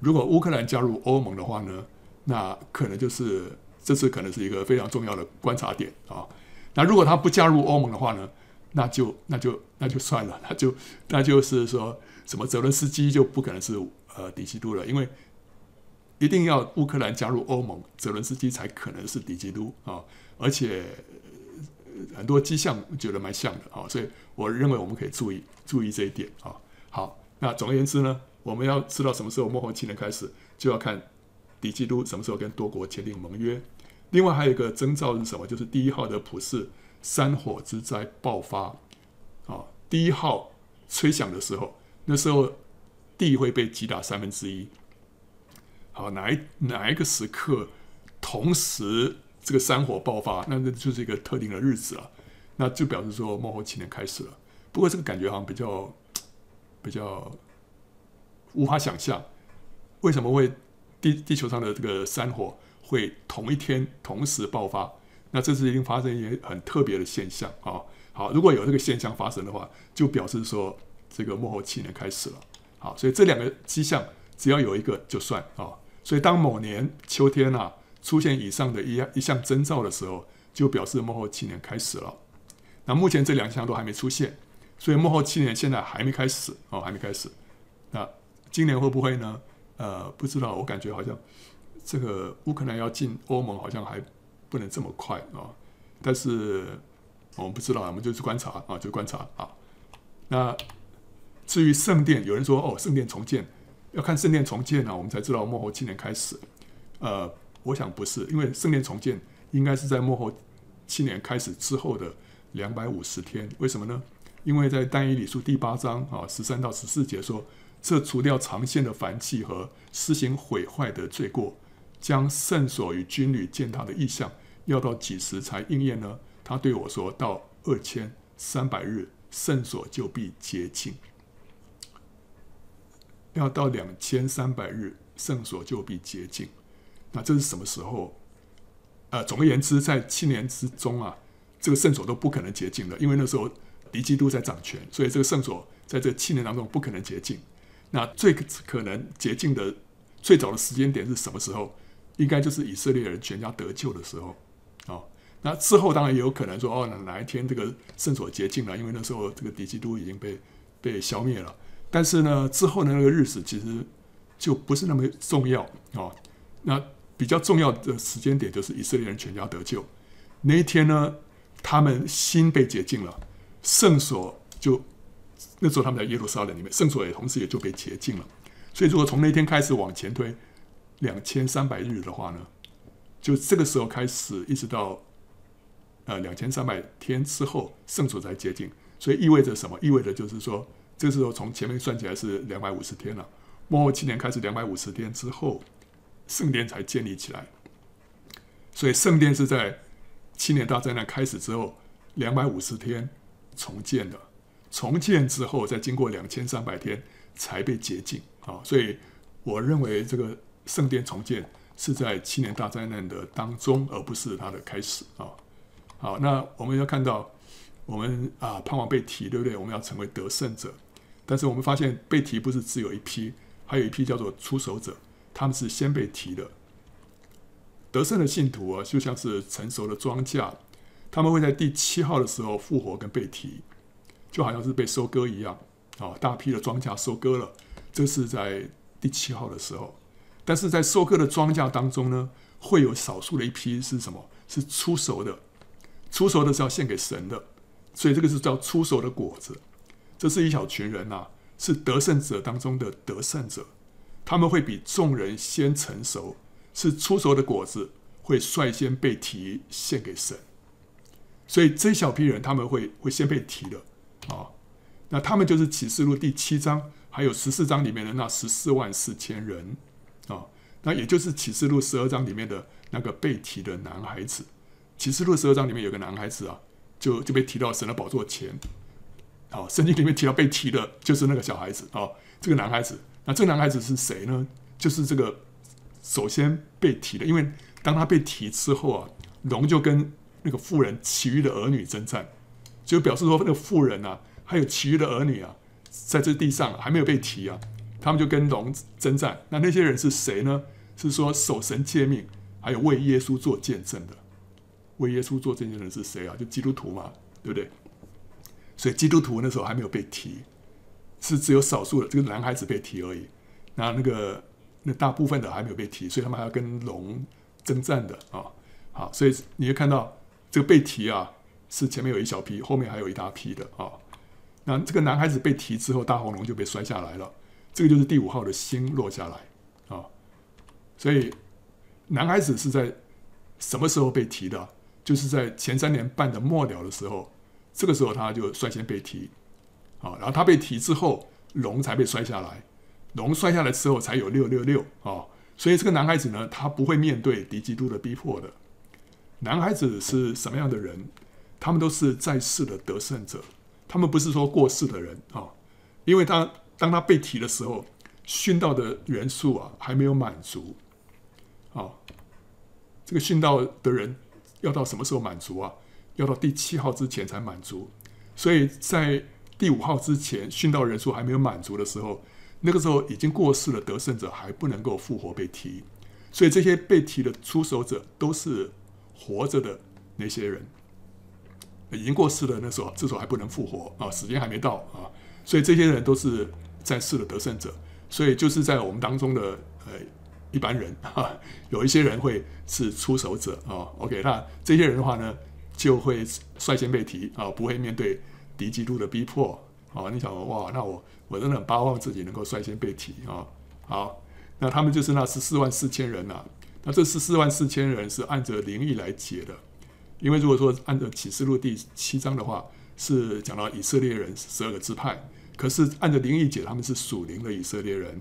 如果乌克兰加入欧盟的话呢，那可能就是。这次可能是一个非常重要的观察点啊。那如果他不加入欧盟的话呢，那就那就那就算了，那就那就是说什么泽伦斯基就不可能是呃敌基督了，因为一定要乌克兰加入欧盟，泽伦斯基才可能是敌基督啊。而且很多迹象觉得蛮像的啊，所以我认为我们可以注意注意这一点啊。好，那总而言之呢，我们要知道什么时候末后七年开始，就要看敌基督什么时候跟多国签订盟约。另外还有一个征兆是什么？就是第一号的普世山火之灾爆发，啊，第一号吹响的时候，那时候地会被击打三分之一。好，哪一哪一个时刻同时这个山火爆发，那那就是一个特定的日子了，那就表示说末后七年开始了。不过这个感觉好像比较 比较无法想象，为什么会地地球上的这个山火？会同一天同时爆发，那这是已经发生一些很特别的现象啊。好，如果有这个现象发生的话，就表示说这个幕后七年开始了。好，所以这两个迹象只要有一个就算啊。所以当某年秋天啊出现以上的一样一项征兆的时候，就表示幕后七年开始了。那目前这两项都还没出现，所以幕后七年现在还没开始哦，还没开始。那今年会不会呢？呃，不知道，我感觉好像。这个乌克兰要进欧盟好像还不能这么快啊，但是我们不知道，我们就去观察啊，就观察啊。那至于圣殿，有人说哦，圣殿重建要看圣殿重建呢，我们才知道幕后七年开始。呃，我想不是，因为圣殿重建应该是在幕后七年开始之后的两百五十天。为什么呢？因为在但以理书第八章啊十三到十四节说，这除掉长线的凡气和施行毁坏的罪过。将圣所与军旅践踏的意象，要到几时才应验呢？他对我说：“到二千三百日，圣所就必洁净；要到两千三百日，圣所就必洁净。”那这是什么时候？呃，总而言之，在七年之中啊，这个圣所都不可能洁净的，因为那时候敌基督在掌权，所以这个圣所在这七年当中不可能洁净。那最可能洁净的最早的时间点是什么时候？应该就是以色列人全家得救的时候，哦，那之后当然也有可能说，哦，哪一天这个圣所洁净了，因为那时候这个敌基督已经被被消灭了。但是呢，之后的那个日子其实就不是那么重要啊。那比较重要的时间点就是以色列人全家得救那一天呢，他们心被洁净了，圣所就那时候他们在耶路撒冷里面，圣所也同时也就被洁净了。所以，如果从那天开始往前推两千三百日的话呢，就这个时候开始，一直到呃两千三百天之后，圣所才洁净。所以意味着什么？意味着就是说，这时候从前面算起来是两百五十天了。末后七年开始，两百五十天之后，圣殿才建立起来。所以圣殿是在七年大灾难开始之后两百五十天重建的。重建之后，再经过两千三百天才被洁净。啊，所以我认为这个圣殿重建是在七年大灾难的当中，而不是它的开始啊。好，那我们要看到，我们啊盼望被提，对不对？我们要成为得胜者，但是我们发现被提不是只有一批，还有一批叫做出手者，他们是先被提的。得胜的信徒啊，就像是成熟的庄稼，他们会在第七号的时候复活跟被提，就好像是被收割一样啊，大批的庄稼收割了。这是在第七号的时候，但是在收割的庄稼当中呢，会有少数的一批是什么？是出熟的，出熟的是要献给神的，所以这个是叫出熟的果子。这是一小群人呐、啊，是得胜者当中的得胜者，他们会比众人先成熟，是出熟的果子会率先被提献给神，所以这一小批人他们会会先被提的啊，那他们就是启示录第七章。还有十四章里面的那十四万四千人啊，那也就是启示录十二章里面的那个被提的男孩子。启示录十二章里面有个男孩子啊，就就被提到神的宝座前。好，圣经里面提到被提的就是那个小孩子啊，这个男孩子。那这个男孩子是谁呢？就是这个首先被提的，因为当他被提之后啊，龙就跟那个妇人其余的儿女征战，就表示说那个妇人啊，还有其余的儿女啊。在这地上还没有被提啊，他们就跟龙征战。那那些人是谁呢？是说守神诫命，还有为耶稣做见证的。为耶稣做见证的人是谁啊？就基督徒嘛，对不对？所以基督徒那时候还没有被提，是只有少数的这个男孩子被提而已。那那个那大部分的还没有被提，所以他们还要跟龙征战的啊。好，所以你会看到这个被提啊，是前面有一小批，后面还有一大批的啊。那这个男孩子被提之后，大红龙就被摔下来了。这个就是第五号的星落下来啊。所以男孩子是在什么时候被提的？就是在前三年半的末了的时候，这个时候他就率先被提啊。然后他被提之后，龙才被摔下来。龙摔下来之后，才有六六六啊。所以这个男孩子呢，他不会面对敌基督的逼迫的。男孩子是什么样的人？他们都是在世的得胜者。他们不是说过世的人啊，因为他当他被提的时候，殉道的人数啊还没有满足啊。这个殉道的人要到什么时候满足啊？要到第七号之前才满足。所以在第五号之前，殉道人数还没有满足的时候，那个时候已经过世了，得胜者还不能够复活被提。所以这些被提的出手者都是活着的那些人。已经过世了，那时候这时候还不能复活啊，时间还没到啊，所以这些人都是在世的得胜者，所以就是在我们当中的呃一般人哈，有一些人会是出手者啊，OK，那这些人的话呢，就会率先被提啊，不会面对敌基督的逼迫啊。你想哇，那我我真的很巴望自己能够率先被提啊。好，那他们就是那十四万四千人呐、啊，那这十四万四千人是按着灵意来解的。因为如果说按照启示录第七章的话，是讲到以色列人十二个支派，可是按照灵意解，他们是属灵的以色列人，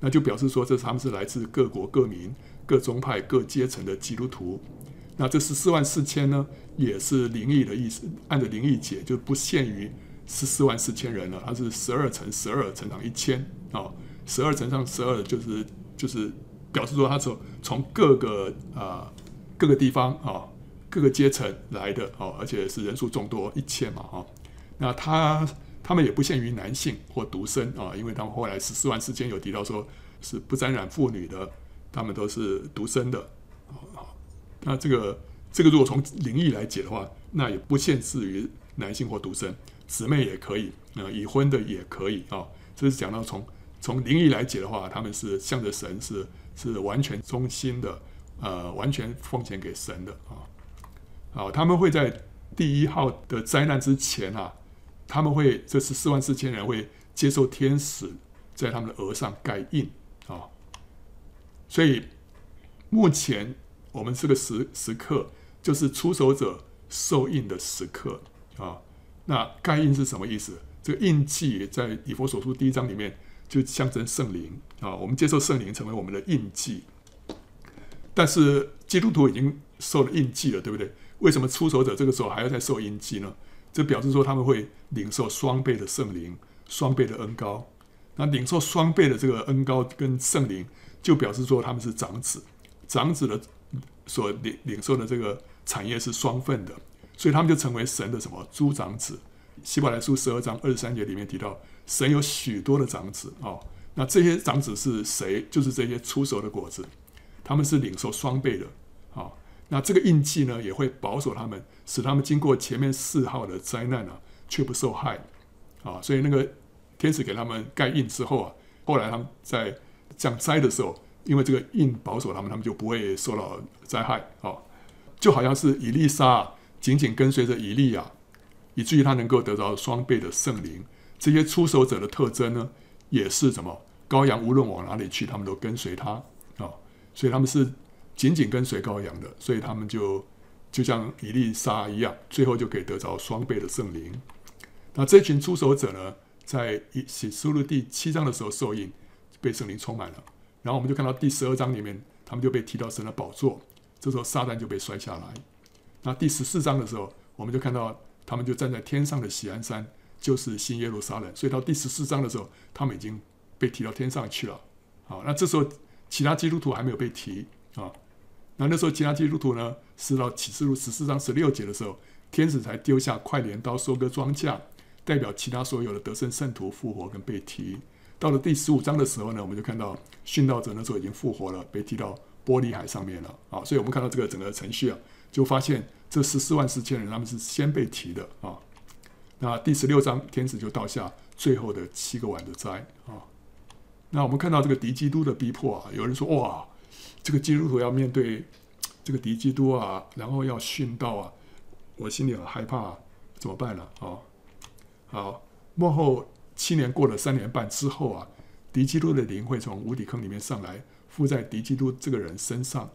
那就表示说，这他们是来自各国各民、各宗派、各阶层的基督徒。那这十四万四千呢，也是灵异的意思，按照灵异解，就不限于十四万四千人了，它是十二乘十二乘上一千啊，十二乘上十二就是就是表示说，他从从各个啊、各个地方啊。各个阶层来的哦，而且是人数众多一千嘛哈，那他他们也不限于男性或独生啊，因为他们后来十四万四千有提到说是不沾染妇女的，他们都是独生的啊。那这个这个如果从灵意来解的话，那也不限制于男性或独生，姊妹也可以，呃，已婚的也可以啊，这是讲到从从灵意来解的话，他们是向着神是是完全忠心的，呃，完全奉献给神的啊。好，他们会在第一号的灾难之前啊，他们会这是四万四千人会接受天使在他们的额上盖印啊。所以目前我们这个时时刻就是出手者受印的时刻啊。那盖印是什么意思？这个印记在以弗所书第一章里面就象征圣灵啊。我们接受圣灵成为我们的印记，但是基督徒已经受了印记了，对不对？为什么出手者这个时候还要再受印记呢？这表示说他们会领受双倍的圣灵、双倍的恩膏。那领受双倍的这个恩膏跟圣灵，就表示说他们是长子，长子的所领领受的这个产业是双份的，所以他们就成为神的什么诸长子。希伯来书十二章二十三节里面提到，神有许多的长子哦。那这些长子是谁？就是这些出手的果子，他们是领受双倍的啊。那这个印记呢，也会保守他们，使他们经过前面四号的灾难呢，却不受害啊。所以那个天使给他们盖印之后啊，后来他们在降灾的时候，因为这个印保守他们，他们就不会受到灾害啊。就好像是以利沙紧紧跟随着以利亚，以至于他能够得到双倍的圣灵。这些出手者的特征呢，也是什么？羔羊无论往哪里去，他们都跟随他啊。所以他们是。紧紧跟随羔羊的，所以他们就就像以利沙一样，最后就可以得着双倍的圣灵。那这群出手者呢，在以启示录第七章的时候受印，被圣灵充满了。然后我们就看到第十二章里面，他们就被提到神的宝座，这时候撒旦就被摔下来。那第十四章的时候，我们就看到他们就站在天上的喜安山，就是新耶路撒冷。所以到第十四章的时候，他们已经被提到天上去了。好，那这时候其他基督徒还没有被提啊。那那时候，其他基督徒呢，是到启示录十四章十六节的时候，天使才丢下快镰刀收割庄稼，代表其他所有的得胜圣徒复活跟被提。到了第十五章的时候呢，我们就看到殉道者那时候已经复活了，被提到玻璃海上面了啊。所以我们看到这个整个程序啊，就发现这十四万四千人他们是先被提的啊。那第十六章，天使就倒下最后的七个碗的灾啊。那我们看到这个敌基督的逼迫啊，有人说哇。这个基督徒要面对这个敌基督啊，然后要殉道啊，我心里很害怕，啊，怎么办呢？啊，好，末后七年过了三年半之后啊，敌基督的灵会从无底坑里面上来，附在敌基督这个人身上。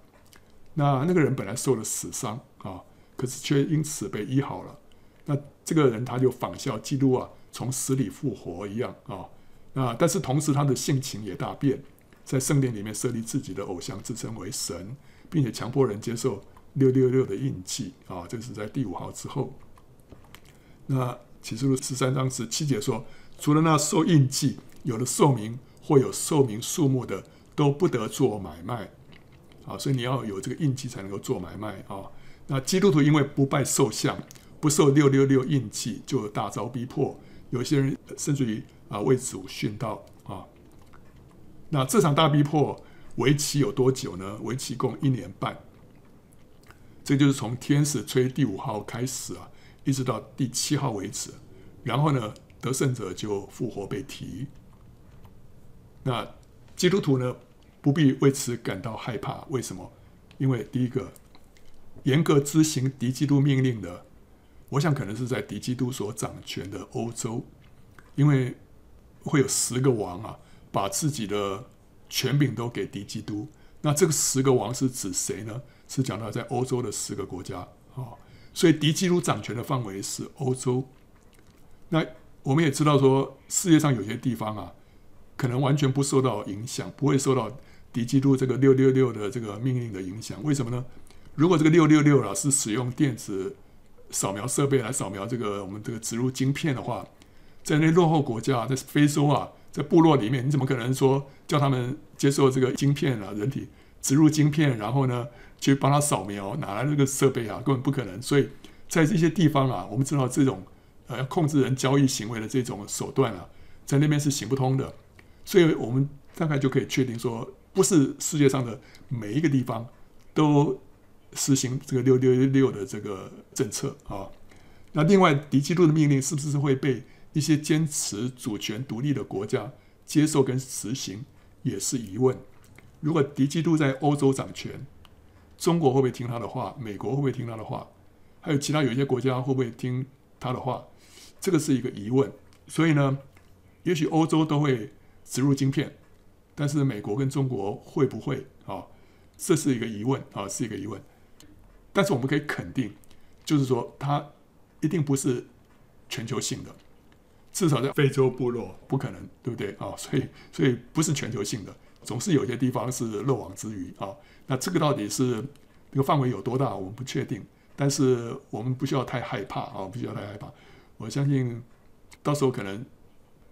那那个人本来受了死伤啊，可是却因此被医好了。那这个人他就仿效基督啊，从死里复活一样啊。那但是同时他的性情也大变。在圣殿里面设立自己的偶像，自称为神，并且强迫人接受六六六的印记啊！这是在第五号之后。那启示录十三章十七节说，除了那受印记、有了寿命或有寿命数目的，都不得做买卖。啊，所以你要有这个印记才能够做买卖啊。那基督徒因为不拜受像，不受六六六印记，就大遭逼迫。有些人甚至于啊为主殉道啊。那这场大逼迫为期有多久呢？为期共一年半。这就是从天使吹第五号开始啊，一直到第七号为止。然后呢，得胜者就复活被提。那基督徒呢，不必为此感到害怕。为什么？因为第一个，严格执行敌基督命令的，我想可能是在敌基督所掌权的欧洲，因为会有十个王啊。把自己的权柄都给敌基督，那这个十个王是指谁呢？是讲到在欧洲的十个国家啊，所以敌基督掌权的范围是欧洲。那我们也知道说，世界上有些地方啊，可能完全不受到影响，不会受到敌基督这个六六六的这个命令的影响。为什么呢？如果这个六六六啊是使用电子扫描设备来扫描这个我们这个植入晶片的话，在那落后国家，在非洲啊。在部落里面，你怎么可能说叫他们接受这个晶片啊？人体植入晶片，然后呢，去帮他扫描，哪来这个设备啊？根本不可能。所以在这些地方啊，我们知道这种呃控制人交易行为的这种手段啊，在那边是行不通的。所以我们大概就可以确定说，不是世界上的每一个地方都实行这个六六六的这个政策啊。那另外，敌基督的命令是不是会被一些坚持主权独立的国家接受跟实行也是疑问。如果敌基督在欧洲掌权，中国会不会听他的话？美国会不会听他的话？还有其他有一些国家会不会听他的话？这个是一个疑问。所以呢，也许欧洲都会植入晶片，但是美国跟中国会不会啊？这是一个疑问啊，是一个疑问。但是我们可以肯定，就是说它一定不是全球性的，至少在非洲部落不可能，对不对啊？所以，所以不是全球性的。总是有些地方是漏网之鱼啊，那这个到底是这个范围有多大，我们不确定。但是我们不需要太害怕啊，不需要太害怕。我相信到时候可能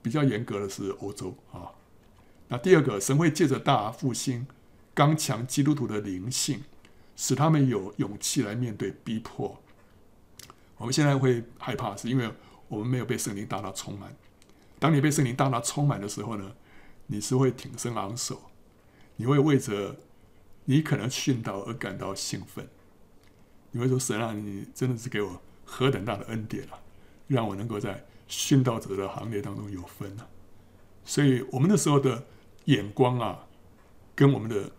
比较严格的是欧洲啊。那第二个，神会借着大复兴，刚强基督徒的灵性，使他们有勇气来面对逼迫。我们现在会害怕，是因为我们没有被圣灵大大充满。当你被圣灵大大充满的时候呢，你是会挺身昂首，你会为着你可能殉道而感到兴奋。你会说：“神啊，你真的是给我何等大的恩典啊，让我能够在殉道者的行列当中有分啊！”所以，我们那时候的眼光啊，跟我们的、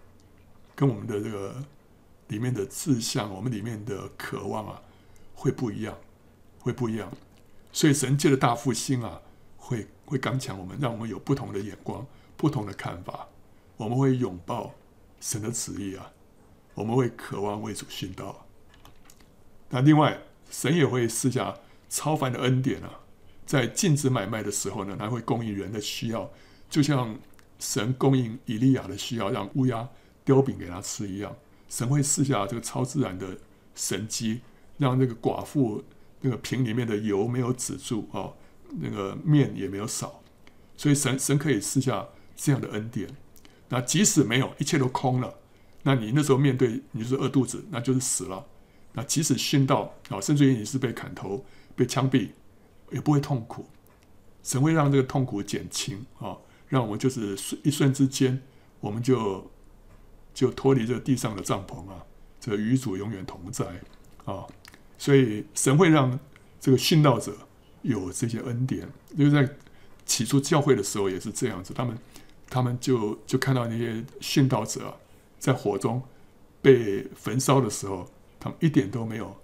跟我们的这个里面的志向，我们里面的渴望啊，会不一样，会不一样。所以，神借的大复兴啊，会会刚强我们，让我们有不同的眼光。不同的看法，我们会拥抱神的旨意啊，我们会渴望为主殉道。那另外，神也会施加超凡的恩典啊，在禁止买卖的时候呢，他会供应人的需要，就像神供应以利亚的需要，让乌鸦叼饼给他吃一样。神会施下这个超自然的神迹，让那个寡妇那个瓶里面的油没有止住啊，那个面也没有少，所以神神可以施下。这样的恩典，那即使没有，一切都空了，那你那时候面对你就是饿肚子，那就是死了。那即使殉道啊，甚至于你是被砍头、被枪毙，也不会痛苦。神会让这个痛苦减轻啊，让我就是一瞬之间，我们就就脱离这地上的帐篷啊，这与主永远同在啊。所以神会让这个殉道者有这些恩典，因为在起初教会的时候也是这样子，他们。他们就就看到那些殉道者在火中被焚烧的时候，他们一点都没有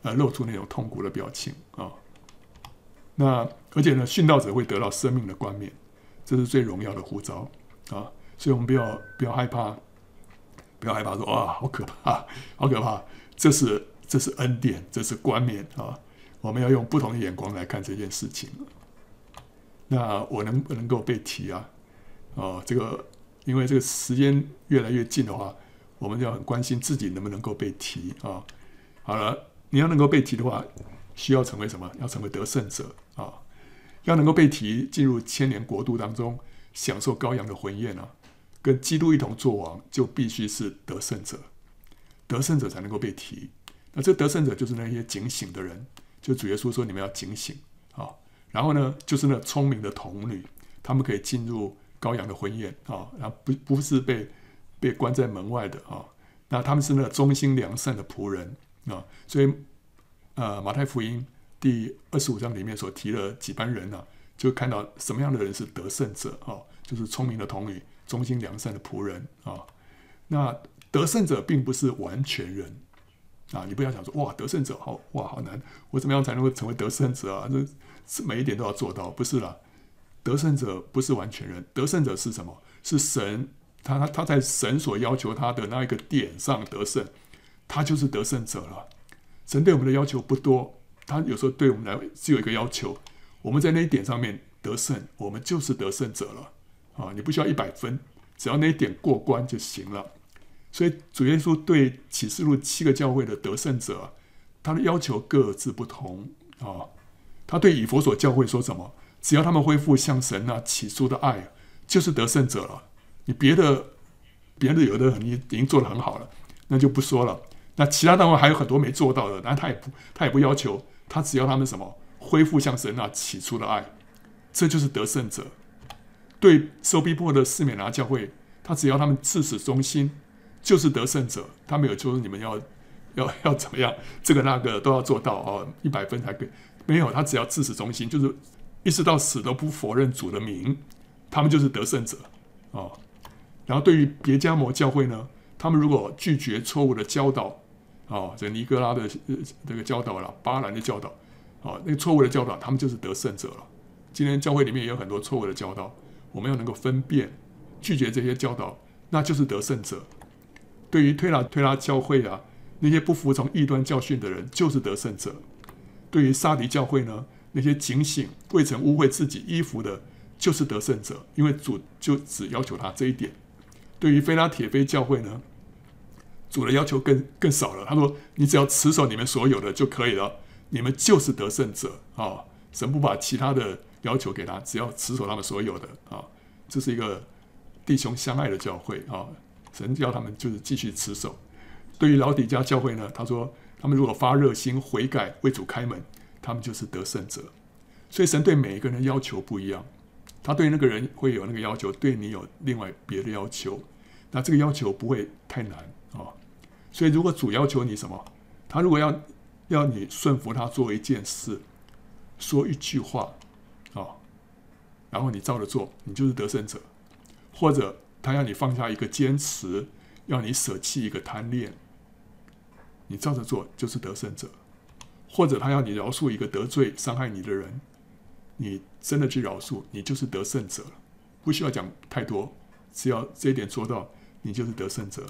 呃露出那种痛苦的表情啊。那而且呢，殉道者会得到生命的冠冕，这是最荣耀的呼召啊！所以我们不要不要害怕，不要害怕说啊，好可怕，好可怕！这是这是恩典，这是冠冕啊！我们要用不同的眼光来看这件事情。那我能不能够被提啊？哦，这个因为这个时间越来越近的话，我们就要很关心自己能不能够被提啊、好了，你要能够被提的话，需要成为什么？要成为得胜者啊、要能够被提进入千年国度当中，享受羔羊的婚宴啊，跟基督一同作王，就必须是得胜者。得胜者才能够被提。那这得胜者就是那些警醒的人，就主耶稣说：“你们要警醒啊、！”然后呢，就是那聪明的童女，他们可以进入。羔羊的婚宴啊，然后不不是被被关在门外的啊，那他们是那个忠心良善的仆人啊，所以呃马太福音第二十五章里面所提的几班人呢、就看到什么样的人是得胜者啊，就是聪明的童女、忠心良善的仆人啊。那得胜者并不是完全人啊，你不要想说哇得胜者好哇好难，我怎么样才能够成为得胜者啊？这是每一点都要做到，不是啦。得胜者不是完全人，得胜者是什么？是神，他他在神所要求他的那一个点上得胜，他就是得胜者了。神对我们的要求不多，他有时候对我们来只有一个要求，我们在那一点上面得胜，我们就是得胜者了。啊，你不需要一百分，只要那一点过关就行了。所以主耶稣对启示录七个教会的得胜者，他的要求各自不同啊。他对以弗所教会说什么？只要他们恢复像神那起初的爱，就是得胜者了。你别的，别的有的你已经做得很好了，那就不说了。那其他单位还有很多没做到的，但他也不，他也不要求，他只要他们什么恢复像神那起初的爱，这就是得胜者。对受逼迫的士勉拿教会，他只要他们至死忠心，就是得胜者。他没有说你们要要要怎么样，这个那个都要做到哦，一百分才可以。没有，他只要至死忠心，就是。一直到死都不否认主的名，他们就是得胜者啊。然后对于别迦摩教会呢，他们如果拒绝错误的教导哦，这尼哥拉的这个教导了，巴兰的教导哦，那个错误的教导，他们就是得胜者了。今天教会里面也有很多错误的教导，我们要能够分辨，拒绝这些教导，那就是得胜者。对于推拉推拉教会啊，那些不服从异端教训的人，就是得胜者。对于撒迪教会呢，那些警醒未曾污秽自己衣服的，就是得胜者，因为主就只要求他这一点。对于非拉铁非教会呢，主的要求更更少了。他说：“你只要持守你们所有的就可以了，你们就是得胜者啊！神不把其他的要求给他，只要持守他们所有的啊。这是一个弟兄相爱的教会啊。神叫他们就是继续持守。对于老底嘉教会呢，他说。”他们如果发热心悔改为主开门，他们就是得胜者。所以神对每一个人要求不一样，他对那个人会有那个要求，对你有另外别的要求。那这个要求不会太难。所以如果主要求你什么，他如果要要你顺服他做一件事，说一句话啊，然后你照着做，你就是得胜者。或者他要你放下一个坚持，要你舍弃一个贪恋。你照着做就是得胜者，或者他要你饶恕一个得罪伤害你的人，你真的去饶恕，你就是得胜者，不需要讲太多，只要这一点做到，你就是得胜者。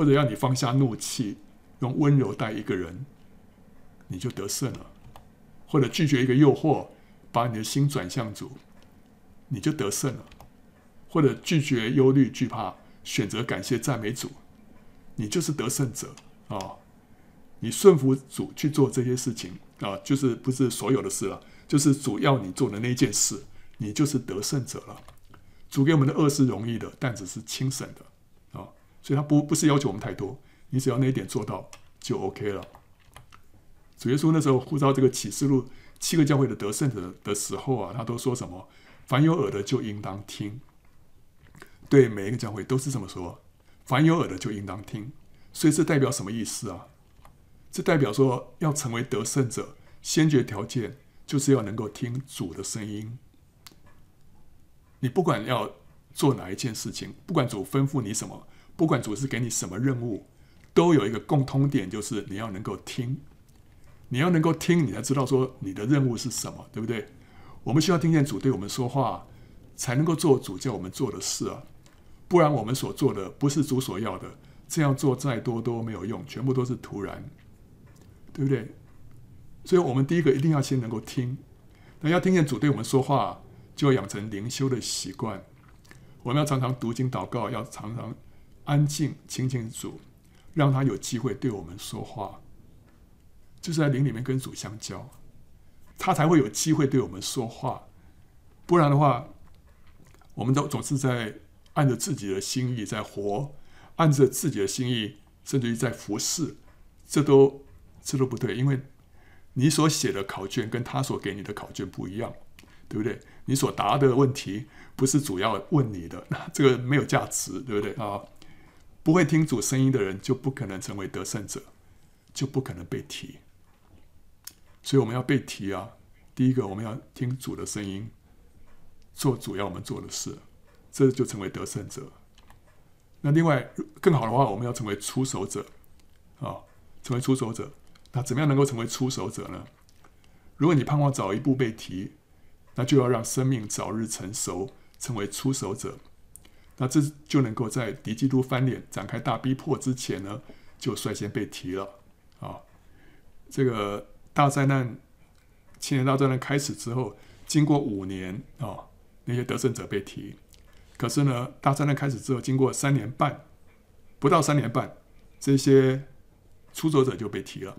或者要你放下怒气，用温柔待一个人，你就得胜了。或者拒绝一个诱惑，把你的心转向主，你就得胜了。或者拒绝忧虑惧怕，选择感谢赞美主，你就是得胜者啊。你顺服主去做这些事情啊，就是不是所有的事了，就是主要你做的那件事，你就是得胜者了。主给我们的恶是容易的，但只是轻省的，所以他不不是要求我们太多，你只要那一点做到就 OK 了。主耶稣那时候呼召这个启示录七个教会的得胜者的时候啊，他都说什么？凡有耳的就应当听。对每一个教会都是这么说，凡有耳的就应当听。所以这代表什么意思啊？这代表说，要成为得胜者，先决条件就是要能够听主的声音。你不管要做哪一件事情，不管主吩咐你什么，不管主是给你什么任务，都有一个共通点，就是你要能够听。你要能够听，你才知道说你的任务是什么，对不对？我们需要听见主对我们说话，才能够做主叫我们做的事啊。不然我们所做的不是主所要的，这样做再多都没有用，全部都是徒然。对不对？所以，我们第一个一定要先能够听。那要听见主对我们说话，就要养成灵修的习惯。我们要常常读经祷告，要常常安静亲近主，让他有机会对我们说话。就是在灵里面跟主相交，他才会有机会对我们说话。不然的话，我们都总是在按着自己的心意在活，按着自己的心意，甚至于在服侍，这都。这都不对，因为你所写的考卷跟他所给你的考卷不一样，对不对？你所答的问题不是主要问你的，那这个没有价值，对不对啊？不会听主声音的人就不可能成为得胜者，就不可能被提。所以我们要被提啊！第一个，我们要听主的声音，做主要我们做的事，这就成为得胜者。那另外更好的话，我们要成为出手者啊，成为出手者。那怎么样能够成为出手者呢？如果你盼望早一步被提，那就要让生命早日成熟，成为出手者。那这就能够在敌基督翻脸、展开大逼迫之前呢，就率先被提了啊。这个大灾难，七年大灾难开始之后，经过五年啊，那些得胜者被提。可是呢，大灾难开始之后，经过三年半，不到三年半，这些出走者就被提了。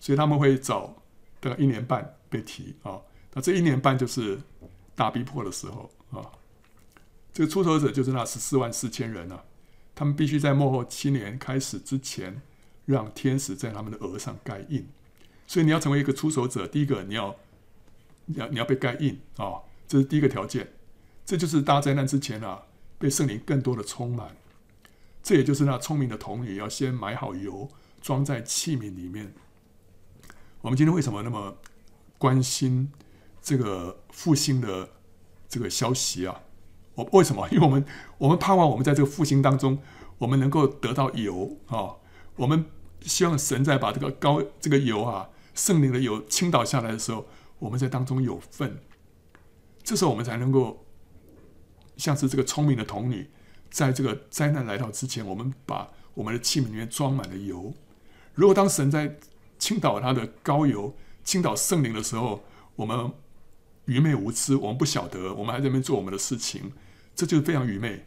所以他们会早大概一年半被提啊，那这一年半就是大逼迫的时候啊。这个出手者就是那十四万四千人啊，他们必须在末后七年开始之前，让天使在他们的额上盖印。所以你要成为一个出手者，第一个你要你要你要被盖印啊，这是第一个条件。这就是大灾难之前啊，被圣灵更多的充满。这也就是那聪明的童女要先买好油，装在器皿里面。我们今天为什么那么关心这个复兴的这个消息啊。我为什么？因为我们我们盼望我们在这个复兴当中，我们能够得到油啊。我们希望神在把这个高这个油啊，圣灵的油倾倒下来的时候，我们在当中有份。这时候我们才能够像是这个聪明的童女，在这个灾难来到之前，我们把我们的器皿里面装满了油。如果当神在倾倒他的膏油、倾倒圣灵的时候，我们愚昧无知，我们不晓得，我们还在那边做我们的事情，这就是非常愚昧。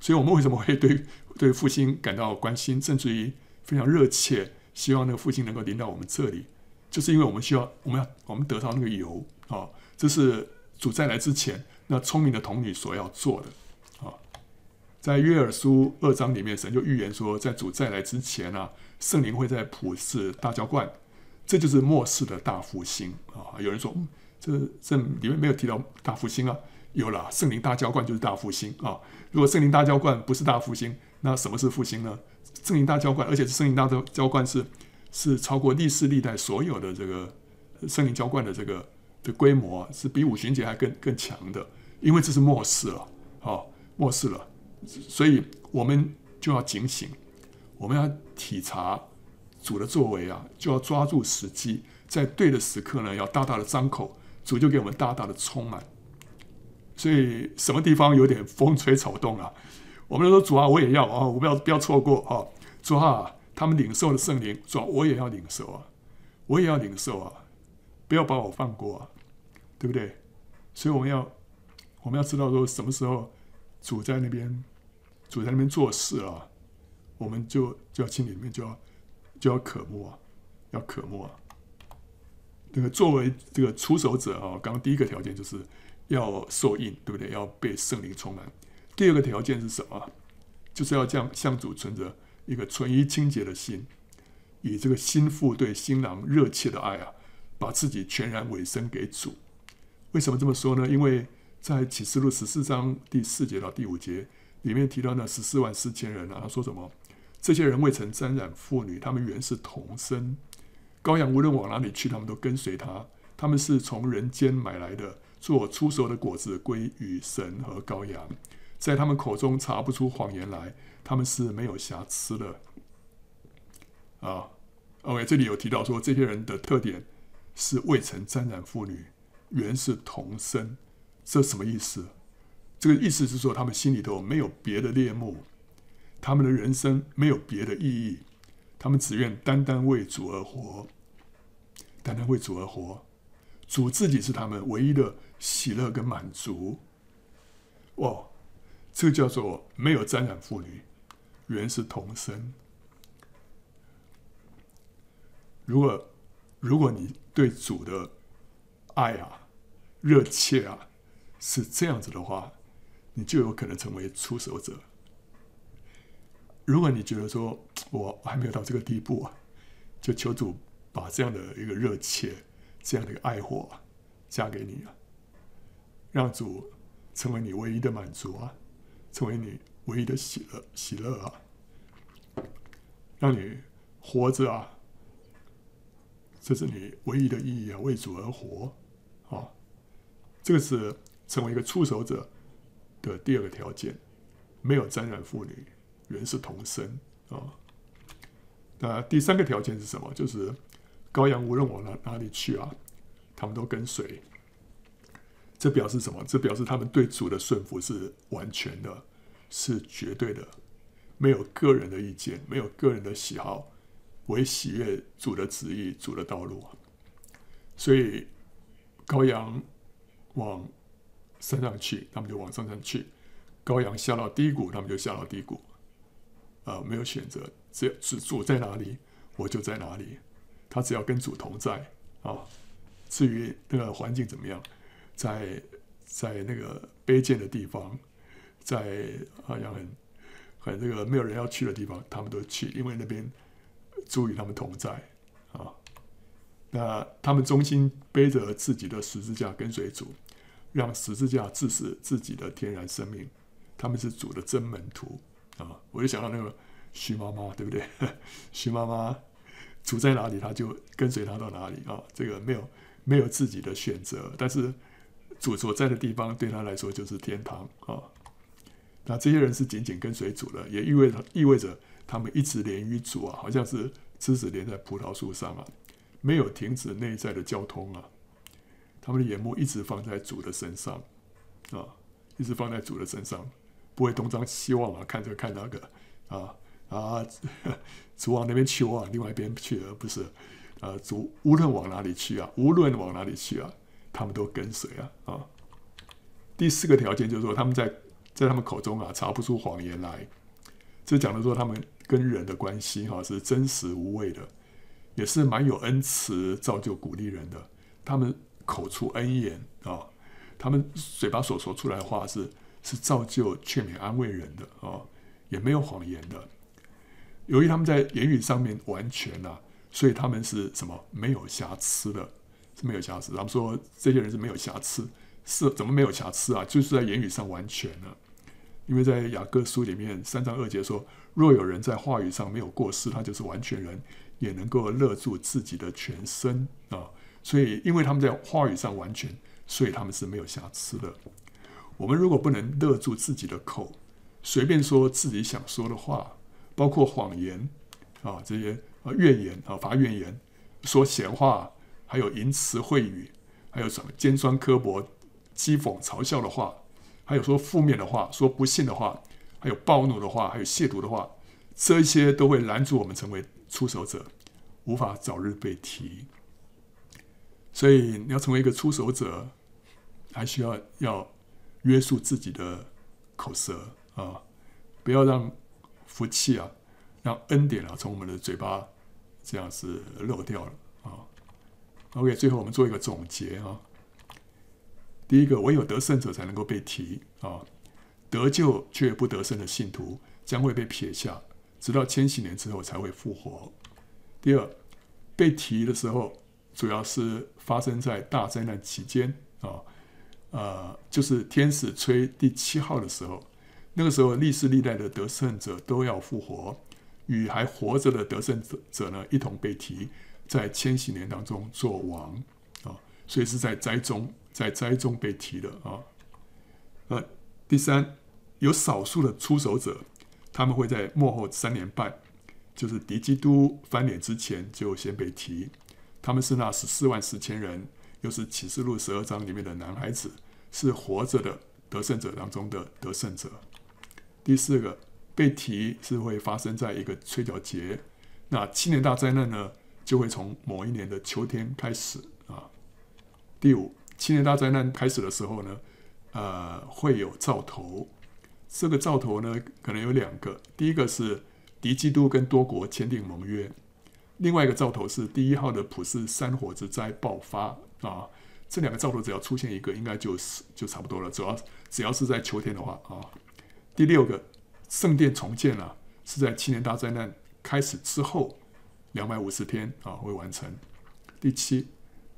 所以，我们为什么会 对对复兴感到关心，甚至于非常热切，希望那个复兴能够临到我们这里，就是因为我们需要，我们要我们得到那个油啊，这是主再来之前那聪明的童女所要做的啊。在约珥书二章里面，神就预言说，在主再来之前啊，圣灵会在普世大浇灌。这就是末世的大复兴啊！有人说，嗯，这这里面没有提到大复兴啊？有了，圣灵大浇灌就是大复兴啊！如果圣灵大浇灌不是大复兴，那什么是复兴呢？圣灵大浇灌，而且是圣灵大浇浇灌是是超过历史历代所有的这个圣灵浇灌的这个的规模，是比五旬节还更更强的，因为这是末世了，好，末世了，所以我们就要警醒，我们要体察。主的作为啊，就要抓住时机，在对的时刻呢，要大大的张口，主就给我们大大的充满。所以什么地方有点风吹草动啊，我们说主啊，我也要啊，我不要不要错过啊，主啊，他们领受了圣灵，主啊，我也要领受啊，我也要领受啊，不要把我放过啊，对不对？所以我们要我们要知道说什么时候主在那边，主在那边做事啊，我们就就要心里面就要。就要渴慕啊，要渴慕啊。这个作为这个出手者啊，刚刚第一个条件就是要受印，对不对？要被圣灵充满。第二个条件是什么？就是要这样向主存着一个纯一清洁的心，以这个心腹对新郎热切的爱啊，把自己全然委身给主。为什么这么说呢？因为在启示录十四章第四节到第五节里面提到那十四万四千人啊，他说什么？这些人未曾沾染妇女，他们原是童身。羔羊无论往哪里去，他们都跟随他。他们是从人间买来的，做出熟的果子归于神和羔羊。在他们口中查不出谎言来，他们是没有瑕疵的。啊，OK，这里有提到说，这些人的特点是未曾沾染妇女，原是童身。这什么意思？这个意思是说，他们心里头没有别的恋慕。他们的人生没有别的意义，他们只愿单单为主而活，单单为主而活。主自己是他们唯一的喜乐跟满足。哇，这个叫做没有沾染妇女，原是童生。如果如果你对主的爱啊、热切啊是这样子的话，你就有可能成为出手者。如果你觉得说我还没有到这个地步啊，就求主把这样的一个热切、这样的一个爱火嫁给你啊，让主成为你唯一的满足啊，成为你唯一的喜乐、喜乐啊，让你活着啊，这是你唯一的意义啊，为主而活啊，这个是成为一个出手者的第二个条件，没有沾染妇女。原是同身啊，那第三个条件是什么？就是羔羊无论往哪哪里去啊，他们都跟随。这表示什么？这表示他们对主的顺服是完全的，是绝对的，没有个人的意见，没有个人的喜好，唯喜悦主的旨意、主的道路。所以羔羊往山上去，他们就往山上去；羔羊下到低谷，他们就下到低谷。啊，没有选择，只要是主在哪里，我就在哪里。他只要跟主同在啊。至于那个环境怎么样，在在那个卑贱的地方，在好像很很这个没有人要去的地方，他们都去，因为那边主与他们同在啊。那他们忠心背着自己的十字架跟随主，让十字架致死自己的天然生命。他们是主的真门徒。啊，我就想到那个徐妈妈，对不对？徐妈妈主在哪里，他就跟随他到哪里啊。这个没有没有自己的选择，但是主所在的地方对他来说就是天堂啊。那这些人是紧紧跟随主的，也意味着意味着他们一直连于主啊，好像是枝子连在葡萄树上啊，没有停止内在的交通啊。他们的眼目一直放在主的身上啊，一直放在主的身上，不会东张西望啊，看这个看那个啊啊，主往那边去，我往另外一边去，而不是啊，主无论往哪里去啊，无论往哪里去啊，他们都跟随啊啊。第四个条件就是说，他们在。在他们口中啊，查不出谎言来。这讲的说，他们跟人的关系哈是真实无伪的，也是蛮有恩慈，造就鼓励人的。他们口出恩言啊，他们嘴巴所说出来的话是是造就劝勉安慰人的啊，也没有谎言的。由于他们在言语上面完全呐，所以他们是什么？没有瑕疵的，是没有瑕疵。他们说这些人是没有瑕疵，是怎么没有瑕疵啊？就是在言语上完全了。因为在雅各书里面三章二节说：“若有人在话语上没有过失，他就是完全人，也能够勒住自己的全身啊。”所以，因为他们在话语上完全，所以他们是没有瑕疵的。我们如果不能勒住自己的口，随便说自己想说的话，包括谎言啊，这些啊怨言啊发怨言，说闲话，还有淫词秽语，还有什么尖酸刻薄、讥讽嘲笑的话。还有说负面的话，说不幸的话，还有暴怒的话，还有亵渎的话，这些都会拦住我们成为出手者，无法早日被提。所以你要成为一个出手者，还需要要约束自己的口舌啊，不要让福气啊，让恩典啊从我们的嘴巴这样子漏掉了啊。OK，最后我们做一个总结啊。第一个，唯有得胜者才能够被提啊！得救却不得胜的信徒将会被撇下，直到千禧年之后才会复活。第二，被提的时候，主要是发生在大灾难期间啊，呃，就是天使吹第七号的时候，那个时候历世历代的得胜者都要复活，与还活着的得胜者者呢一同被提，在千禧年当中做王啊，所以是在灾中。在灾中被提的啊，呃，第三，有少数的出手者，他们会在末后三年半，就是敌基督翻脸之前就先被提。他们是那十四万四千人，又是启示录十二章里面的男孩子，是活着的得胜者当中的得胜者。第四个被提是会发生在一个吹角节，那七年大灾难呢，就会从某一年的秋天开始啊。第五。七年大灾难开始的时候呢，呃，会有兆头。这个兆头呢，可能有两个。第一个是敌基督跟多国签订盟约；另外一个兆头是第一号的普世山火之灾爆发啊。这两个兆头只要出现一个，应该就是就差不多了。主要只要是在秋天的话啊。第六个圣殿重建啊，是在七年大灾难开始之后两百五十天啊会完成。第七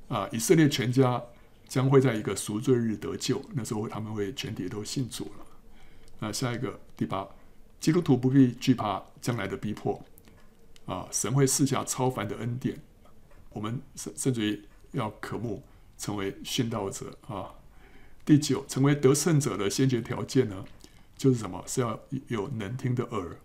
啊，以色列全家。将会在一个赎罪日得救，那时候他们会全体都信主了。那下一个第八，基督徒不必惧怕将来的逼迫，啊，神会赐下超凡的恩典，我们甚甚至于要渴慕成为殉道者啊。第九，成为得胜者的先决条件呢，就是什么？是要有能听的耳，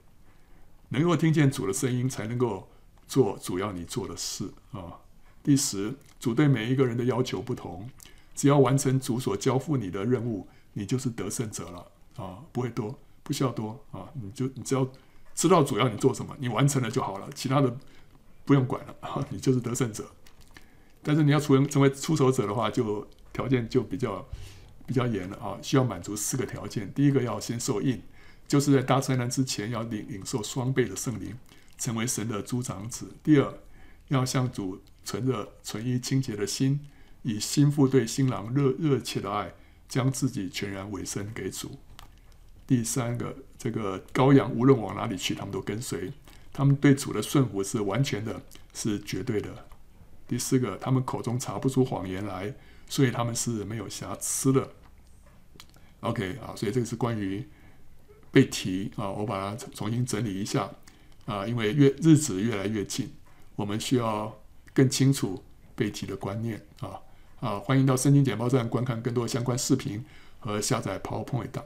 能够听见主的声音，才能够做主要你做的事啊。第十，主对每一个人的要求不同。只要完成主所交付你的任务，你就是得胜者了啊！不会多，不需要多啊！你就你只要知道主要你做什么，你完成了就好了，其他的不用管了啊！你就是得胜者。但是你要成为成为出手者的话，就条件就比较比较严了啊！需要满足四个条件：第一个要先受印，就是在大灾难之前要领领受双倍的圣灵，成为神的诸长子；第二，要向主存着纯一清洁的心。以新妇对新郎热热切的爱，将自己全然委身给主。第三个，这个羔羊无论往哪里去，他们都跟随。他们对主的顺服是完全的，是绝对的。第四个，他们口中查不出谎言来，所以他们是没有瑕疵的。OK 啊，所以这个是关于背题啊，我把它重新整理一下啊，因为越日子越来越近，我们需要更清楚背题的观念啊。啊，欢迎到圣经简报站观看更多相关视频和下载 PowerPoint 档。